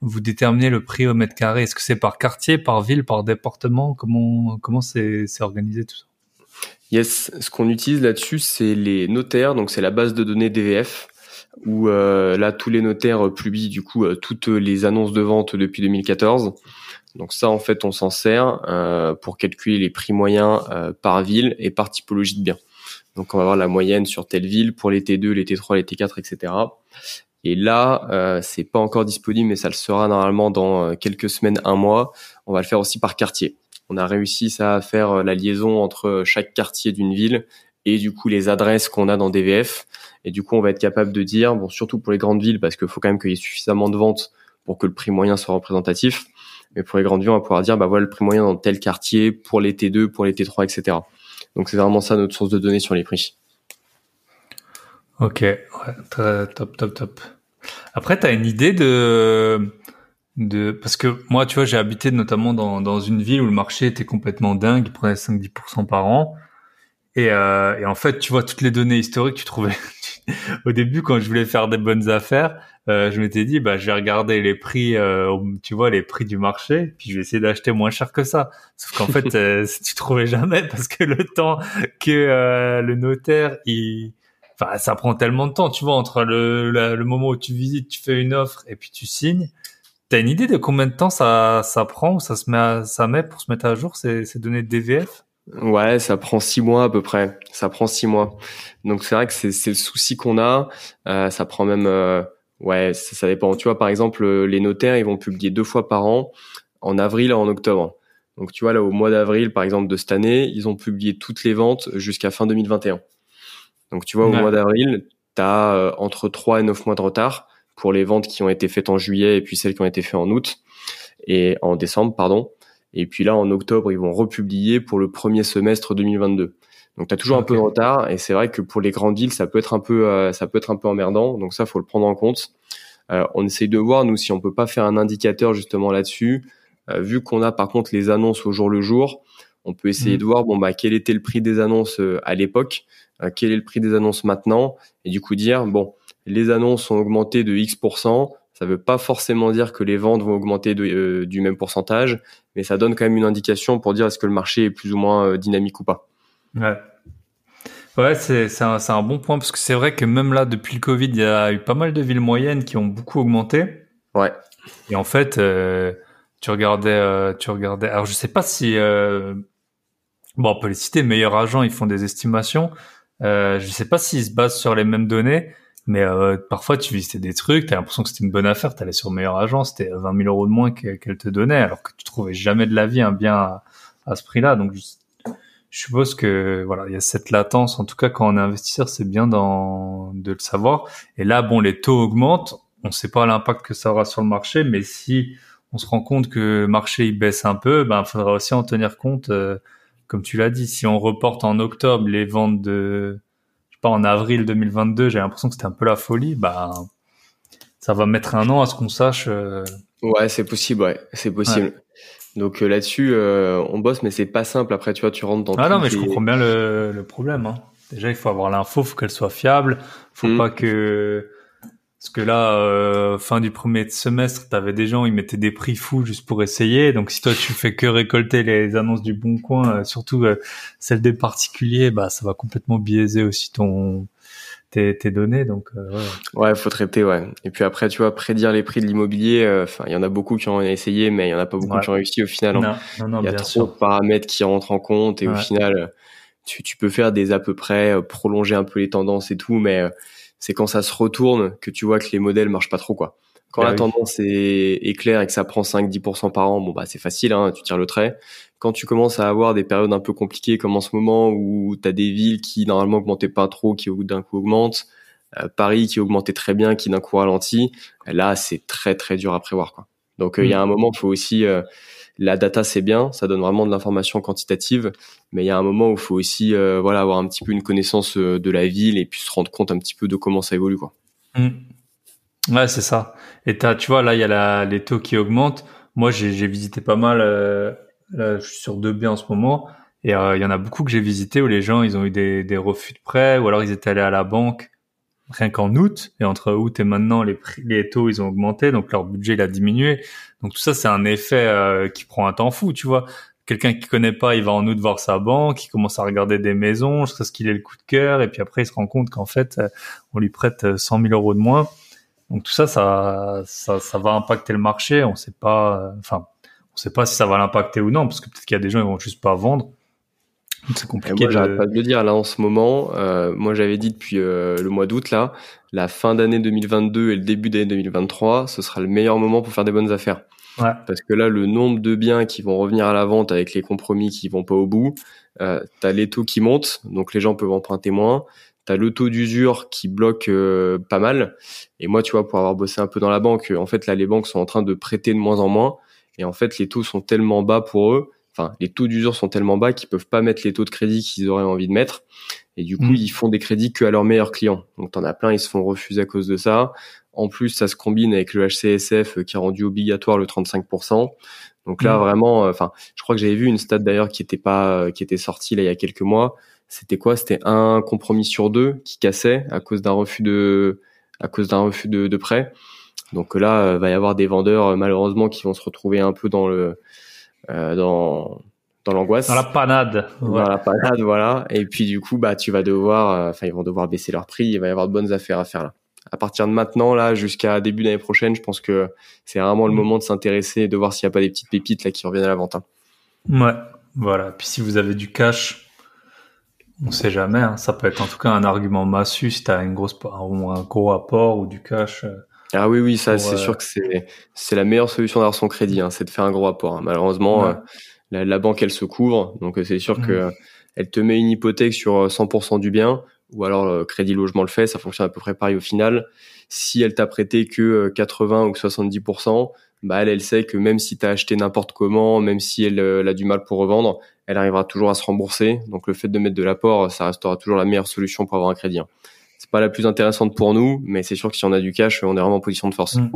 vous déterminez le prix au mètre carré? Est-ce que c'est par quartier, par ville, par département? Comment comment c'est c'est organisé tout ça? Yes, ce qu'on utilise là-dessus, c'est les notaires, donc c'est la base de données DVF où euh, là tous les notaires publient du coup euh, toutes les annonces de vente depuis 2014. Donc ça en fait on s'en sert euh, pour calculer les prix moyens par ville et par typologie de bien. Donc on va voir la moyenne sur telle ville pour les T2, les T3, les T4, etc. Et là, euh, c'est pas encore disponible, mais ça le sera normalement dans quelques semaines, un mois. On va le faire aussi par quartier. On a réussi ça à faire la liaison entre chaque quartier d'une ville et du coup les adresses qu'on a dans DVF. Et du coup, on va être capable de dire, bon, surtout pour les grandes villes, parce qu'il faut quand même qu'il y ait suffisamment de ventes pour que le prix moyen soit représentatif. Mais pour les grandes villes, on va pouvoir dire, bah voilà le prix moyen dans tel quartier pour les T2, pour les T3, etc. Donc c'est vraiment ça notre source de données sur les prix. Ok, ouais, top, top, top. Après, tu as une idée de, de, parce que moi, tu vois, j'ai habité notamment dans, dans une ville où le marché était complètement dingue, il prenait 5-10% par an. Et, euh, et, en fait, tu vois toutes les données historiques, tu trouvais. Au début, quand je voulais faire des bonnes affaires, euh, je m'étais dit, bah, je vais regarder les prix, euh, tu vois, les prix du marché, puis je vais essayer d'acheter moins cher que ça. Sauf qu'en fait, euh, tu trouvais jamais parce que le temps que euh, le notaire, il, enfin, ça prend tellement de temps, tu vois, entre le, le moment où tu visites, tu fais une offre et puis tu signes. T'as une idée de combien de temps ça, ça prend ou ça se met, ça met pour se mettre à jour ces, ces données de DVF Ouais, ça prend six mois à peu près. Ça prend six mois. Donc c'est vrai que c'est le souci qu'on a. Euh, ça prend même, euh, ouais, ça, dépend. Tu vois, par exemple, les notaires, ils vont publier deux fois par an, en avril et en octobre. Donc tu vois là, au mois d'avril, par exemple de cette année, ils ont publié toutes les ventes jusqu'à fin 2021. Donc tu vois, au mois d'avril, tu as euh, entre 3 et 9 mois de retard pour les ventes qui ont été faites en juillet et puis celles qui ont été faites en août et en décembre, pardon. Et puis là, en octobre, ils vont republier pour le premier semestre 2022. Donc tu as toujours un peu de retard et c'est vrai que pour les grandes villes, ça peut être un peu euh, ça peut être un peu emmerdant. Donc ça faut le prendre en compte. Euh, on essaye de voir nous si on peut pas faire un indicateur justement là-dessus. Euh, vu qu'on a par contre les annonces au jour le jour, on peut essayer mhm. de voir bon bah quel était le prix des annonces à l'époque, quel est le prix des annonces maintenant? Et du coup dire bon les annonces ont augmenté de X ça ne veut pas forcément dire que les ventes vont augmenter de, du même pourcentage, mais ça donne quand même une indication pour dire est-ce que le marché est plus ou moins euh, dynamique ou pas. Ouais. Ouais, c'est un, un, bon point parce que c'est vrai que même là, depuis le Covid, il y a eu pas mal de villes moyennes qui ont beaucoup augmenté. Ouais. Et en fait, euh, tu regardais, euh, tu regardais. Alors, je sais pas si bon, on peut les citer. Meilleurs agents, ils font des estimations. Euh, je sais pas s'ils se basent sur les mêmes données, mais euh, parfois, tu visitais des trucs, t'as l'impression que c'était une bonne affaire, t'allais sur meilleur agent, c'était 20 000 euros de moins qu'elle te donnait, alors que tu trouvais jamais de la vie un bien à, ce prix-là. Donc, je, suppose que voilà, il y a cette latence. En tout cas, quand on est investisseur, c'est bien dans, de le savoir. Et là, bon, les taux augmentent. On ne sait pas l'impact que ça aura sur le marché, mais si on se rend compte que le marché il baisse un peu, ben, faudra aussi en tenir compte. Euh, comme tu l'as dit, si on reporte en octobre les ventes de pas, en avril 2022, j'ai l'impression que c'était un peu la folie, bah, ça va mettre un an à ce qu'on sache. Euh, ouais, c'est possible, ouais, c'est possible. Donc euh, là-dessus, euh, on bosse, mais c'est pas simple. Après, tu vois, tu rentres dans. Ah non, mais je comprends bien le, le problème. Hein. Déjà, il faut avoir l'info, faut qu'elle soit fiable, faut mm. pas que Parce que là, euh, fin du premier semestre, t'avais des gens, ils mettaient des prix fous juste pour essayer. Donc si toi tu fais que récolter les annonces du bon coin, euh, surtout euh, celles des particuliers, bah ça va complètement biaiser aussi ton tes, tes données. Donc ouais. ouais, faut traiter, ouais. Et puis après, tu vois, prédire les prix de l'immobilier. Enfin, il y en a beaucoup qui ont essayé, mais il y en a pas beaucoup qui ont réussi au final. Hein. Non, non, non, il y a trop de paramètres qui rentrent en compte et au final, tu, tu peux faire des à peu près, prolonger un peu les tendances et tout, mais c'est quand ça se retourne que tu vois que les modèles marchent pas trop quoi. Quand bah la tendance est, claire et que ça prend 5-10% par an, bon bah c'est facile, hein, tu tires le trait. Quand tu commences à avoir des périodes un peu compliquées comme en ce moment où tu as des villes qui normalement augmentaient pas trop, qui d'un coup augmentent, euh, Paris qui augmentait très bien, qui d'un coup ralentit, là c'est très très dur à prévoir quoi. Donc euh, il y a mm. un moment, il faut aussi euh, la data c'est bien, ça donne vraiment de l'information quantitative, mais il y a un moment où il faut aussi euh, voilà avoir un petit peu une connaissance euh, de la ville et puis se rendre compte un petit peu de comment ça évolue quoi. Mmh. Ouais, c'est ça. Et tu vois, là il y a les taux qui augmentent. Moi, j'ai visité pas mal. Euh, là, je suis sur deux biens en ce moment, et il y en a beaucoup que j'ai visité où les gens ils ont eu des, des refus de prêt, ou alors ils étaient allés à la banque rien qu'en août et entre août et maintenant les prix, les taux ils ont augmenté donc leur budget il a diminué. Donc tout ça c'est un effet euh, qui prend un temps fou tu vois. Quelqu'un qui connaît pas il va en août voir sa banque il commence à regarder des maisons jusqu'à ce qu'il ait le coup de cœur et puis après il se rend compte qu'en fait euh, on lui prête 100 000 euros de moins. Donc tout ça ça ça, ça va impacter le marché. On sait pas euh, enfin on sait pas si ça va l'impacter ou non parce que peut-être qu'il y a des gens qui vont juste pas vendre c'est compliqué. moi, j'arrête pas de le dire là en ce moment. Euh, moi, j'avais dit depuis euh, le mois d'août là, la fin d'année 2022 et le début d'année 2023, ce sera le meilleur moment pour faire des bonnes affaires. Ouais. Parce que là, le nombre de biens qui vont revenir à la vente avec les compromis qui vont pas au bout, euh, t'as les taux qui montent, donc les gens peuvent emprunter moins. T'as le taux d'usure qui bloque euh, pas mal. Et moi, tu vois, pour avoir bossé un peu dans la banque, en fait, là, les banques sont en train de prêter de moins en moins. Et en fait, les taux sont tellement bas pour eux enfin, les taux d'usure sont tellement bas qu'ils peuvent pas mettre les taux de crédit qu'ils auraient envie de mettre. Et du coup, mm. ils font des crédits que à leurs meilleurs clients. Donc, t'en as plein, ils se font refuser à cause de ça. En plus, ça se combine avec le HCSF euh, qui a rendu obligatoire le 35%. Donc là, mm. vraiment, euh, enfin, je crois que j'avais vu une stat d'ailleurs qui était pas, euh, qui était sortie là il y a quelques mois. C'était quoi? C'était un compromis sur deux qui cassait à cause d'un refus de, à cause d'un refus de, de prêt. Donc là, il va y avoir des vendeurs malheureusement qui vont se retrouver un peu dans le, dans dans l'angoisse. Dans la panade. Dans la panade, voilà. Et puis du coup, bah tu vas devoir, euh, enfin ils vont devoir baisser leur prix. Il va y avoir de bonnes affaires à faire là. À partir de maintenant, là, jusqu'à début d'année prochaine, je pense que c'est vraiment le mm. moment de s'intéresser et de voir s'il n'y a pas des petites pépites là qui reviennent à la vente. Hein. Ouais, voilà. Puis si vous avez du cash, on sait jamais. Hein. Ça peut être en tout cas un argument massu si t'as une grosse ou un gros apport ou du cash. Euh, ah oui, oui, ça, c'est sûr que c'est c'est la meilleure solution d'avoir son crédit, hein, c'est de faire un gros apport. Hein. Malheureusement, euh, la, banque, elle se couvre, donc euh, c'est sûr que mmh. elle te met une hypothèque sur 100% euh, du bien, ou alors le Crédit Logement le fait, ça fonctionne à peu près pareil au final. Si elle t'a prêté que 80 ou 70%, bah elle, elle sait que même si tu as acheté n'importe comment, même si elle, elle, a du mal pour revendre, elle arrivera toujours à se rembourser. Donc le fait de mettre de l'apport, ça restera toujours la meilleure solution pour avoir un crédit. C'est pas la plus intéressante pour nous, mais c'est sûr que si on a du cash, on est vraiment en position de force. Mm.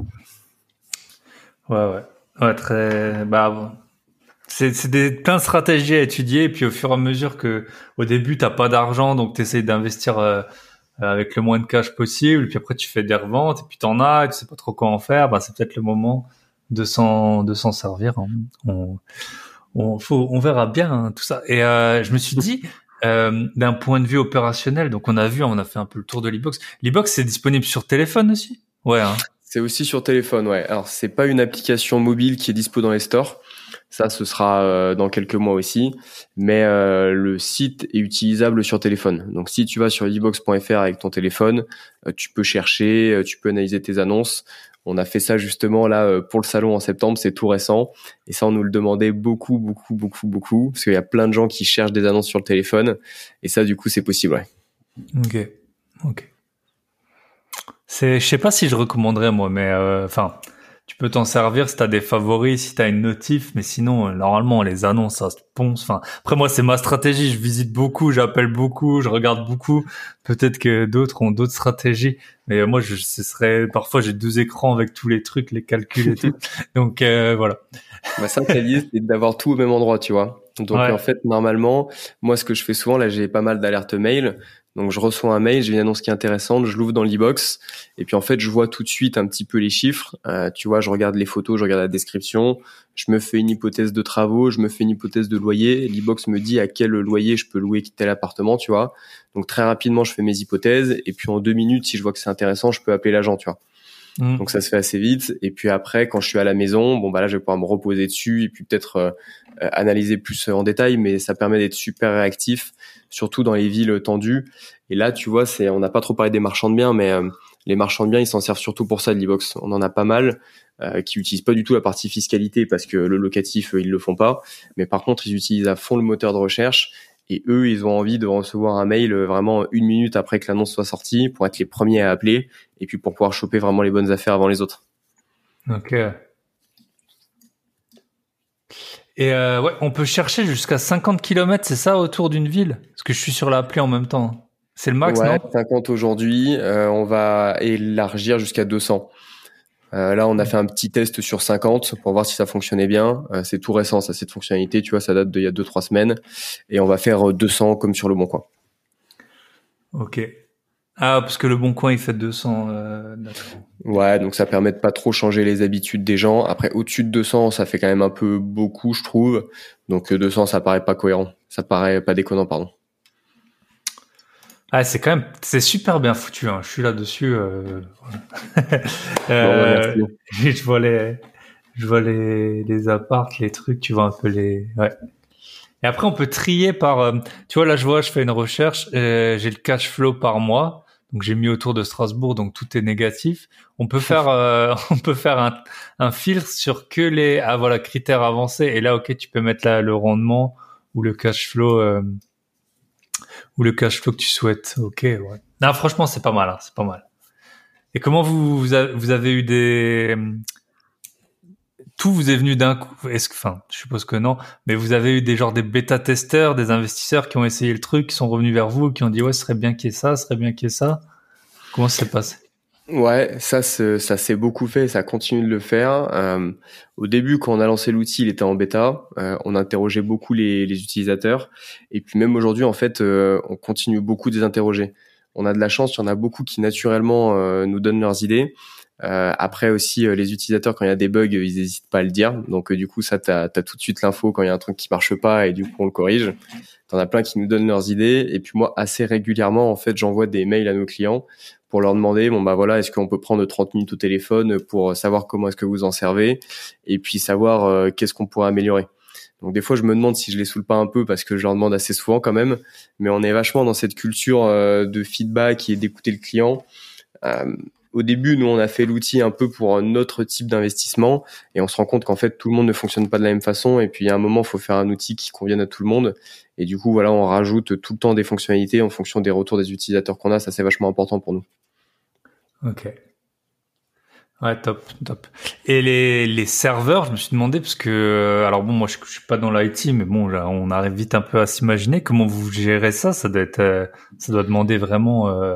Ouais, ouais. Ouais, très. Bah, c'est des plein de stratégies à étudier, et puis au fur et à mesure que au début t'as pas d'argent, donc tu essaies d'investir euh, avec le moins de cash possible, puis après tu fais des reventes, et puis t'en as, et tu sais pas trop quoi en faire, bah c'est peut-être le moment de s'en de s'en servir. Hein. On, on, faut, on verra bien hein, tout ça. Et euh, je me suis dit, euh, d'un point de vue opérationnel, donc on a vu, on a fait un peu le tour de l'e-box. L'e-box c'est disponible sur téléphone aussi? Ouais. Hein. C'est aussi sur téléphone, ouais. Alors c'est pas une application mobile qui est dispo dans les stores. Ça, ce sera euh, dans quelques mois aussi. Mais euh, le site est utilisable sur téléphone. Donc si tu vas sur ebox.fr avec ton téléphone, tu peux chercher, tu peux analyser tes annonces. On a fait ça justement là euh, pour le salon en septembre, c'est tout récent. Et ça, on nous le demandait beaucoup, beaucoup, beaucoup, beaucoup, parce qu'il y a plein de gens qui cherchent des annonces sur le téléphone. Et ça, du coup, c'est possible. Ouais. Ok, ok. C'est, je sais pas si je recommanderais moi, mais euh, enfin, tu peux t'en servir si t'as des favoris, si t'as une notif, mais sinon euh, normalement les annonces ça se ponce. Enfin après moi c'est ma stratégie, je visite beaucoup, j'appelle beaucoup, je regarde beaucoup. Peut-être que d'autres ont d'autres stratégies, mais euh, moi je ce serait parfois j'ai deux écrans avec tous les trucs, les calculs et tout. Donc euh, voilà. Ma simple c'est d'avoir tout au même endroit, tu vois. Donc en fait normalement, moi ce que je fais souvent là, j'ai pas mal d'alertes mail. Donc je reçois un mail, j'ai une annonce qui est intéressante, je l'ouvre dans l'e-box et puis en fait je vois tout de suite un petit peu les chiffres. Euh, tu vois, je regarde les photos, je regarde la description, je me fais une hypothèse de travaux, je me fais une hypothèse de loyer. L'e-box me dit à quel loyer je peux louer tel appartement, tu vois. Donc très rapidement je fais mes hypothèses et puis en deux minutes si je vois que c'est intéressant, je peux appeler l'agent, tu vois. Mmh. Donc ça se fait assez vite. Et puis après, quand je suis à la maison, bon bah là je vais pouvoir me reposer dessus et puis peut-être euh, euh, analyser plus en détail, mais ça permet d'être super réactif, surtout dans les villes tendues. Et là, tu vois, c'est on n'a pas trop parlé des marchands de biens, mais euh, les marchands de biens, ils s'en servent surtout pour ça de l'e-box. On en a pas mal qui utilisent pas du tout la partie fiscalité parce que le locatif, ils le font pas. Mais par contre, ils utilisent à fond le moteur de recherche et eux, ils ont envie de recevoir un mail euh, vraiment une minute après que l'annonce soit sortie pour être les premiers à appeler et puis pour pouvoir choper vraiment les bonnes affaires avant les autres. Ok. Et euh, ouais, on peut chercher jusqu'à 50 km, c'est ça, autour d'une ville? Parce que je suis sur l'appli en même temps. C'est le max, ouais, 50 aujourd'hui. Euh, on va élargir jusqu'à 200. Euh, là, on a fait un petit test sur 50 pour voir si ça fonctionnait bien. Euh, c'est tout récent, ça, cette fonctionnalité. Tu vois, ça date d'il y a 2-3 semaines. Et on va faire 200 comme sur le Bon Coin. Ok. Ah, parce que le Bon Coin, il fait 200. Euh, ouais, donc ça permet de pas trop changer les habitudes des gens. Après, au-dessus de 200, ça fait quand même un peu beaucoup, je trouve. Donc 200, ça paraît pas cohérent. Ça paraît pas déconnant, pardon. Ah, c'est quand même, c'est super bien foutu. Hein. Je suis là-dessus. Euh... euh, je vois les, je vois les, les apparts, les trucs. Tu vois un peu les. Ouais. Et après, on peut trier par. Euh, tu vois, là, je vois, je fais une recherche. Euh, j'ai le cash flow par mois. Donc, j'ai mis autour de Strasbourg, donc tout est négatif. On peut faire, euh, on peut faire un, un filtre sur que les, ah voilà, critères avancés. Et là, ok, tu peux mettre là le rendement ou le cash flow ou le cash flow que tu souhaites. Ok, ouais. Non, franchement, c'est pas mal, hein, c'est pas mal. Et comment vous, avez eu des tout vous est venu d'un coup Est-ce que, enfin, je suppose que non, mais vous avez eu des genres des bêta testeurs, des investisseurs qui ont essayé le truc, qui sont revenus vers vous, qui ont dit ouais, ce serait bien qu'il y ait ça, ce serait bien qu'il y ait ça. Comment ça s'est passé? Ouais, ça, ça s'est beaucoup fait, ça continue de le faire. Euh, au début, quand on a lancé l'outil, il était en bêta. Euh, on interrogeait beaucoup les, les, utilisateurs, et puis même aujourd'hui, en fait, euh, on continue beaucoup de les interroger. On a de la chance, il y en a beaucoup qui naturellement euh, nous donnent leurs idées. Euh, après aussi, les utilisateurs, quand il y a des bugs, ils n'hésitent pas à le dire. Donc du coup, ça, tu as, tout de suite l'info quand il y a un truc qui marche pas, et du coup, on le corrige. T'en as plein qui nous donnent leurs idées, et puis moi, assez régulièrement, en fait, j'envoie des mails à nos clients pour leur demander bon bah voilà est-ce qu'on peut prendre 30 minutes au téléphone pour savoir comment est-ce que vous en servez et puis savoir euh, qu'est-ce qu'on pourrait améliorer. Donc des fois je me demande si je les saoule pas un peu parce que je leur demande assez souvent quand même, mais on est vachement dans cette culture euh, de feedback et d'écouter le client. Euh, au début, nous, on a fait l'outil un peu pour un autre type d'investissement et on se rend compte qu'en fait, tout le monde ne fonctionne pas de la même façon. Et puis, à un moment, il faut faire un outil qui convienne à tout le monde. Et du coup, voilà, on rajoute tout le temps des fonctionnalités en fonction des retours des utilisateurs qu'on a. Ça, c'est vachement important pour nous. Ok. Ouais, top, top. Et les, les serveurs, je me suis demandé parce que, euh, alors bon, moi je, je suis pas dans l'IT, mais bon, on arrive vite un peu à s'imaginer comment vous gérez ça? Ça doit être, euh, ça doit demander vraiment euh,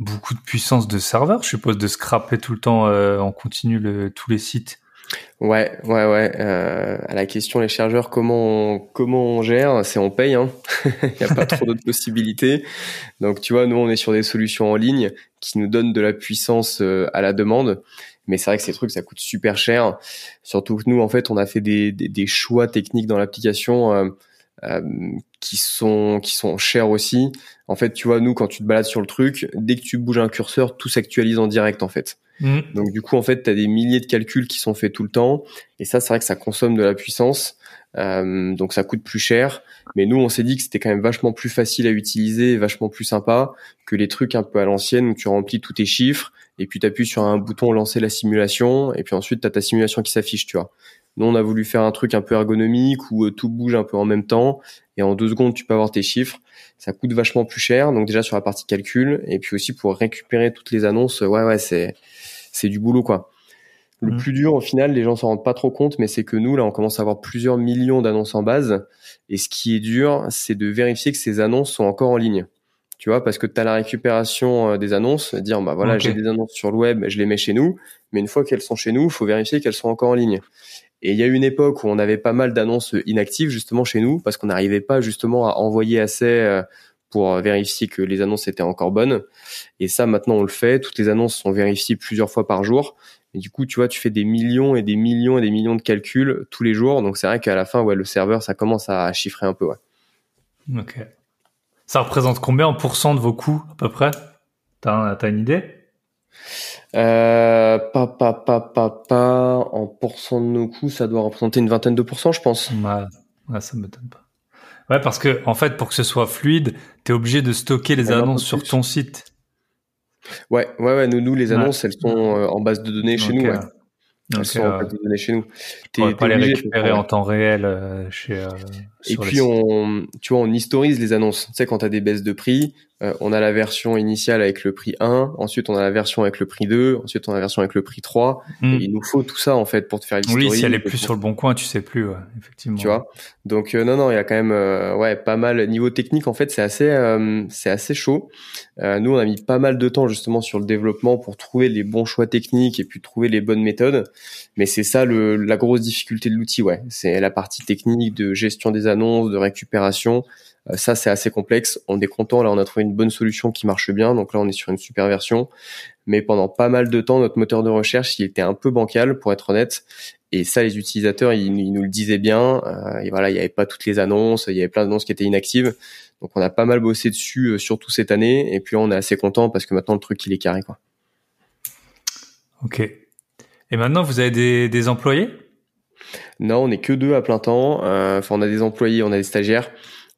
beaucoup de puissance de serveur, je suppose, de scraper tout le temps en continu le, tous les sites. Ouais, ouais, ouais. Euh, à la question les chargeurs, comment on, comment on gère C'est on paye. Hein. Il n'y a pas trop d'autres possibilités. Donc tu vois, nous on est sur des solutions en ligne qui nous donnent de la puissance euh, à la demande. Mais c'est vrai que ces trucs, ça coûte super cher. Surtout que nous, en fait, on a fait des, des, des choix techniques dans l'application euh, euh, qui sont qui sont chers aussi. En fait, tu vois, nous, quand tu te balades sur le truc, dès que tu bouges un curseur, tout s'actualise en direct, en fait. Mm. Donc du coup, en fait, tu as des milliers de calculs qui sont faits tout le temps. Et ça, c'est vrai que ça consomme de la puissance. Euh, donc ça coûte plus cher. Mais nous, on s'est dit que c'était quand même vachement plus facile à utiliser, vachement plus sympa que les trucs un peu à l'ancienne où tu remplis tous tes chiffres et puis tu appuies sur un bouton lancer la simulation et puis ensuite tu as ta simulation qui s'affiche, tu vois. Nous, on a voulu faire un truc un peu ergonomique où euh, tout bouge un peu en même temps et en deux secondes, tu peux avoir tes chiffres. Ça coûte vachement plus cher. Donc déjà sur la partie calcul et puis aussi pour récupérer toutes les annonces, ouais, ouais, c'est c'est du boulot quoi. Le mmh. plus dur au final, les gens s'en rendent pas trop compte, mais c'est que nous là, on commence à avoir plusieurs millions d'annonces en base, et ce qui est dur, c'est de vérifier que ces annonces sont encore en ligne. Tu vois, parce que tu as la récupération euh, des annonces, dire bah voilà, j'ai des annonces sur le web, je les mets chez nous, mais une fois qu'elles sont chez nous, il faut vérifier qu'elles sont encore en ligne. Et il y a eu une époque où on avait pas mal d'annonces inactives justement chez nous parce qu'on n'arrivait pas justement à envoyer assez euh, pour vérifier que les annonces étaient encore bonnes. Et ça, maintenant, on le fait. Toutes les annonces sont vérifiées plusieurs fois par jour. Et du coup, tu vois, tu fais des millions et des millions et des millions de calculs tous les jours. Donc, c'est vrai qu'à la fin, ouais, le serveur, ça commence à chiffrer un peu. Ok. Ça représente combien en pourcent de vos coûts, à peu près? T'as as une idée? Euh, pas, pas, pas, pas, pas. En pourcent de nos coûts, ça doit représenter une vingtaine de pourcents, je pense. Ouais, ouais ça m'étonne pas. Ouais, parce que en fait, pour que ce soit fluide, tu es obligé de stocker les annonces sur ton site. Ouais, ouais, ouais. Nous, nous les annonces, elles sont euh, en base de données chez nous. Ouais. Elles sont en base de données chez nous. Tu pas les récupérer en temps réel euh, chez. Euh, Et puis on, tu vois, on historise les annonces. Tu sais, quand tu as des baisses de prix, euh, on a la version initiale avec le prix 1, ensuite on a la version avec le prix 2, ensuite on a la version avec le prix 3. Hmm. il nous faut tout ça en fait pour te faire l'historique. Oui, si elle est plus sur le bon coin, tu sais plus, ouais, effectivement. Tu vois? Donc euh, non non, il y a quand même euh, ouais pas mal niveau technique en fait, c'est assez c'est assez chaud. nous on a mis pas mal de temps justement sur le développement pour trouver les bons choix techniques et puis trouver les bonnes méthodes. Mais c'est ça le la grosse difficulté de l'outil, ouais. C'est la partie technique de gestion des annonces, de récupération. Euh, ça, c'est assez complexe. On est content. Là, on a trouvé une bonne solution qui marche bien. Donc là, on est sur une super version. Mais pendant pas mal de temps, notre moteur de recherche, il était un peu bancal, pour être honnête. Et ça, les utilisateurs, ils, nous le disaient bien. Euh, et voilà, il n'y avait pas toutes les annonces. Il y avait plein d'annonces qui étaient inactives. Donc, on a pas mal bossé dessus, euh, surtout cette année. Et puis là, on est assez content parce que maintenant, le truc, il est carré, quoi. Ok. Et maintenant, vous avez des, des employés? Non, on n'est que deux à plein temps. Enfin, on a des employés, on a des stagiaires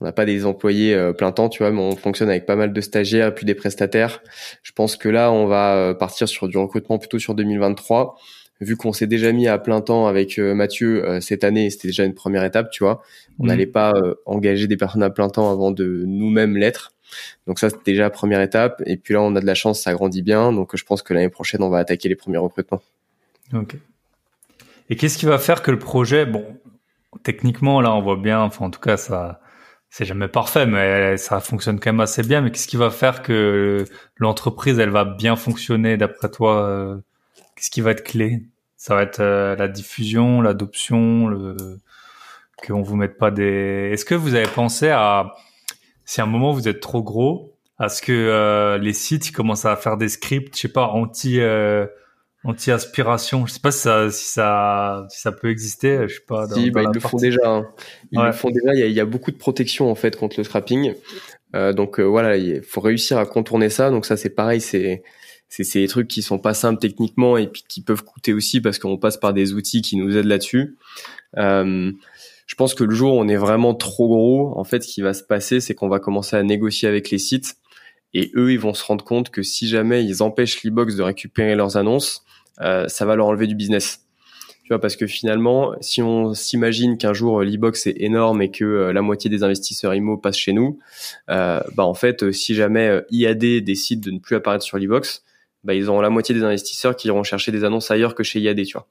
on n'a pas des employés euh, plein temps, tu vois, mais on fonctionne avec pas mal de stagiaires et puis des prestataires. Je pense que là, on va euh, partir sur du recrutement plutôt sur 2023 vu qu'on s'est déjà mis à plein temps avec euh, Mathieu cette année, c'était déjà une première étape, tu vois. On mmh. n'allait pas engager des personnes à plein temps avant de nous-mêmes l'être. Donc ça, c'était déjà la première étape. Et puis là, on a de la chance, ça grandit bien. Donc je pense que l'année prochaine, on va attaquer les premiers recrutements. Ok. Et qu'est-ce qui va faire que le projet, bon, techniquement, là, on voit bien, enfin, en tout cas, ça, c'est jamais parfait, mais ça fonctionne quand même assez bien. Mais qu'est-ce qui va faire que l'entreprise, elle va bien fonctionner d'après toi euh, Qu'est-ce qui va être clé? Ça va être euh, la diffusion, l'adoption, le... qu'on vous mette pas des. Est-ce que vous avez pensé à si à un moment vous êtes trop gros, à ce que euh, les sites commencent à faire des scripts, je sais pas, anti anti-aspiration. Je sais pas si ça, si ça, si ça peut exister. Je sais pas. Dans, si, bah, ils le font déjà. Hein. Ils le font déjà. Il y, a, il y, a, beaucoup de protection en fait contre le scrapping. Euh, donc euh, voilà, il faut réussir à contourner ça. Donc ça, c'est pareil. C'est c'est des trucs qui sont pas simples techniquement et puis qui peuvent coûter aussi parce qu'on passe par des outils qui nous aident là-dessus. Euh, je pense que le jour où on est vraiment trop gros, en fait, ce qui va se passer, c'est qu'on va commencer à négocier avec les sites et eux, ils vont se rendre compte que si jamais ils empêchent l'e-box de récupérer leurs annonces, ça va leur enlever du business. Tu vois, parce que finalement, si on s'imagine qu'un jour euh, l'e-box est énorme et que euh, la moitié des investisseurs IMO passent chez nous, euh, bah en fait, si jamais IAD décide de ne plus apparaître sur l'e-box, bah ils auront la moitié des investisseurs qui iront chercher des annonces ailleurs que chez IAD, tu vois.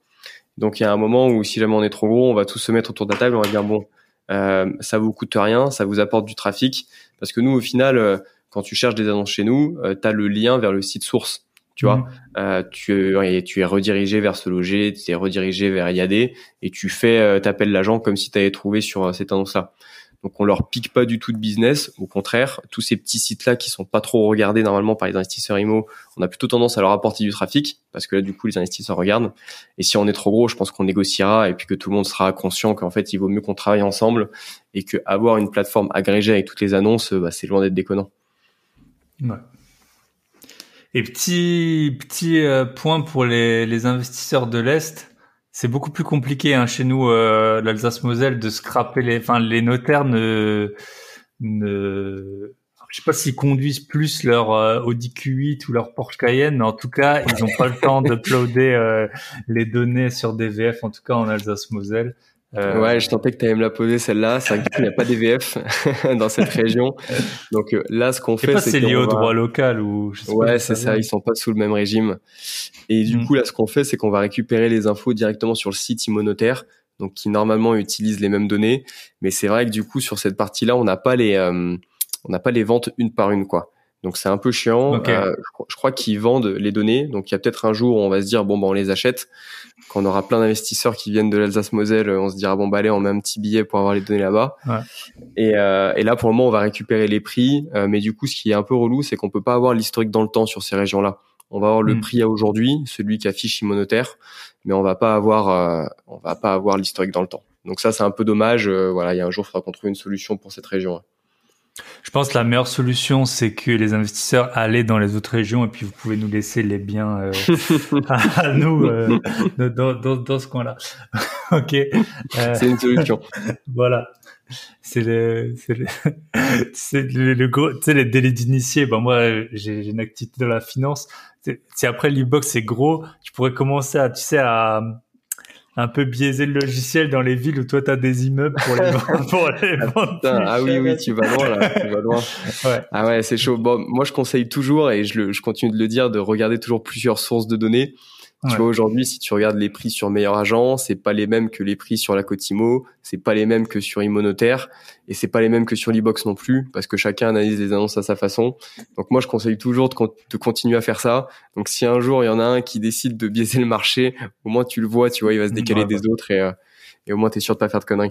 Donc il y a un moment où si jamais on est trop gros, on va tous se mettre autour de la table, on va dire bon, euh, ça vous coûte rien, ça vous apporte du trafic, parce que nous au final, quand tu cherches des annonces chez nous, euh, tu as le lien vers le site source. Tu vois, mhm. euh, tu, es, tu es redirigé vers ce loger, tu es redirigé vers IAD et tu fais, euh, t'appelles l'agent comme si tu avais trouvé sur euh, cette annonce-là. Donc on leur pique pas du tout de business, au contraire, tous ces petits sites-là qui sont pas trop regardés normalement par les investisseurs IMO, on a plutôt tendance à leur apporter du trafic parce que là du coup les investisseurs regardent. Et si on est trop gros, je pense qu'on négociera et puis que tout le monde sera conscient qu'en fait il vaut mieux qu'on travaille ensemble et que avoir une plateforme agrégée avec toutes les annonces, bah, c'est loin d'être déconnant. Ouais. Et petit petit euh, point pour les, les investisseurs de l'est, c'est beaucoup plus compliqué hein, chez nous euh, l'Alsace-Moselle de scraper les enfin les notaires ne ne je sais pas s'ils conduisent plus leur euh, Audi Q8 ou leur Porsche Cayenne, mais en tout cas, ils n'ont pas le temps d'uploader euh, les données sur DVF, en tout cas en Alsace-Moselle. Euh... Ouais, je tentais que tu allais me la poser celle-là. C'est vrai qu'il n'y a pas d'EVF dans cette région. Donc euh, là, ce qu'on fait, c'est lié au droit local ou Ouais, c'est ça. Ils sont pas sous le même régime. Et du hmm. coup, là, ce qu'on fait, c'est qu'on va récupérer les infos directement sur le site immonotaire, donc qui normalement utilise les mêmes données. Mais c'est vrai que du coup, sur cette partie-là, on n'a pas les, euh, on n'a pas les ventes une par une, quoi. Donc c'est un peu chiant. Euh, je, crois qu'ils vendent les données. Donc il y a peut-être un jour où on va se dire bon bah on les achète. Quand on aura plein d'investisseurs qui viennent de l'Alsace-Moselle, on se dira bon bah allez on met un petit billet pour avoir les données là-bas. Ouais. Et, euh, et, là pour le moment on va récupérer les prix. Euh, mais du coup ce qui est un peu relou c'est qu'on peut pas avoir l'historique dans le temps sur ces régions-là. On va avoir le hmm. prix à aujourd'hui, celui qui affiche Immonotaire, mais on va pas avoir euh, on va pas avoir l'historique dans le temps. Donc ça c'est un peu dommage. voilà il y a un jour il faudra qu'on trouve une solution pour cette région. Je pense que la meilleure solution, c'est que les investisseurs allaient dans les autres régions et puis vous pouvez nous laisser les biens euh, à, nous euh, dans, dans, dans, ce coin-là. ok. Euh, c'est une solution. voilà. C'est le, c'est le, c'est le, gros, tu sais, les délais d'initiés. Ben moi, j'ai une activité dans la finance. Si après l'e-box c'est gros, tu pourrais commencer à, tu sais, à un peu biaiser le logiciel dans les villes où toi tu as des immeubles pour les, pour les ah, vendre. ah oui oui, tu vas loin là, tu vas loin. Ouais. Ah ouais, c'est chaud. Bon, moi je conseille toujours et je, le, je continue de le dire de regarder toujours plusieurs sources de données tu vois, aujourd'hui, si tu regardes les prix sur Meilleur Agent, c'est pas les mêmes que les prix sur la Cotimo, c'est pas les mêmes que sur Immonotaire, et c'est pas les mêmes que sur l'e-box non plus, parce que chacun analyse les annonces à sa façon. Donc moi, je conseille toujours de, de continuer à faire ça. Donc si un jour il y en a un qui décide de biaiser le marché, au moins tu le vois, tu vois, il va se décaler des autres et, euh, et au moins tu es sûr de pas faire de conneries.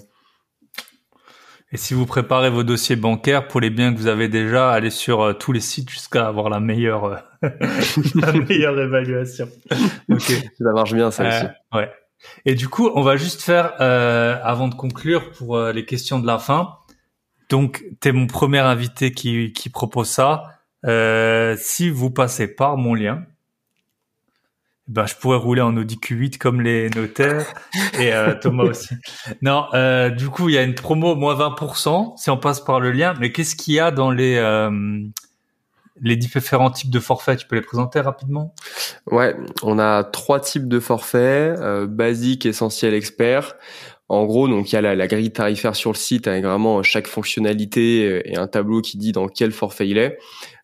Et si vous préparez vos dossiers bancaires pour les biens que vous avez déjà, allez sur euh, tous les sites jusqu'à avoir la meilleure, euh, la meilleure évaluation. ok, ça marche bien ça aussi. Euh, ouais. Et du coup, on va juste faire, avant de conclure, pour les questions de la fin. Donc, t'es mon premier invité qui, qui propose ça. si vous passez par mon lien, ben, je pourrais rouler en Audi Q8 comme les notaires et euh, Thomas aussi. Non, euh, du coup, il y a une promo moins 20% si on passe par le lien. Mais qu'est-ce qu'il y a dans les euh, les différents types de forfaits? Tu peux les présenter rapidement? Ouais, on a trois types de forfaits basique, essentiel, expert. En gros, donc il y a la, la, grille tarifaire sur le site avec vraiment chaque fonctionnalité et un tableau qui dit dans quel forfait il est.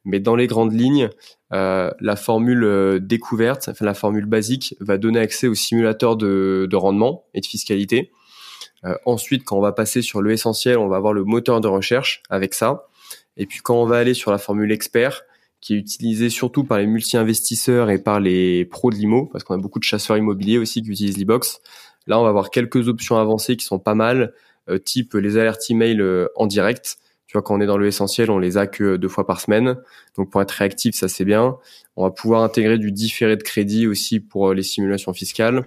Mais dans les grandes lignes, euh, la formule euh, découverte, enfin la formule basique, va donner accès au simulateur de, rendement et de fiscalité. Euh, ensuite, quand on va passer sur le essentiel, on va avoir le moteur de recherche avec ça. Et puis quand on va aller sur la formule expert, qui est utilisée surtout par les multi-investisseurs et par les pros de l'IMO, parce qu'on a beaucoup de chasseurs immobiliers aussi qui utilisent l'e-box. Là, on va avoir quelques options avancées qui sont pas mal, type les alertes email en direct, tu vois, quand on est dans le essentiel, on les a que deux fois par semaine. Donc pour être réactif, ça c'est bien. On va pouvoir intégrer du différé de crédit aussi pour euh, les simulations fiscales.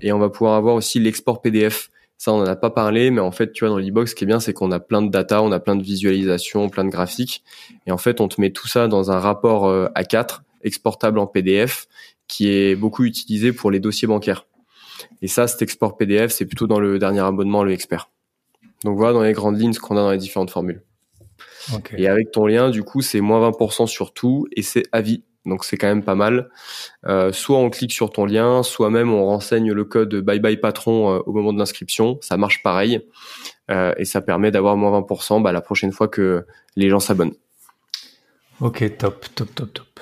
Et on va pouvoir avoir aussi l'export PDF. Ça, on n'en a pas parlé, mais en fait, tu vois, dans l'e-box, ce qui est bien, c'est qu'on a plein de data, on a plein de visualisations, plein de graphiques. Et en fait, on te met tout ça dans un rapport euh, A4, exportable en PDF, qui est beaucoup utilisé pour les dossiers bancaires. Et ça, cet export PDF, c'est plutôt dans le dernier abonnement, le expert. Donc voilà dans les grandes lignes ce qu'on a dans les différentes formules. Et avec ton lien, du coup, c'est moins 20% sur tout et c'est à vie. Donc c'est quand même pas mal. Euh, soit on clique sur ton lien, soit même on renseigne le code bye bye patron euh, au moment de l'inscription. Ça marche pareil euh, et ça permet d'avoir moins 20% bah, la prochaine fois que les gens s'abonnent. Ok, top, top, top, top.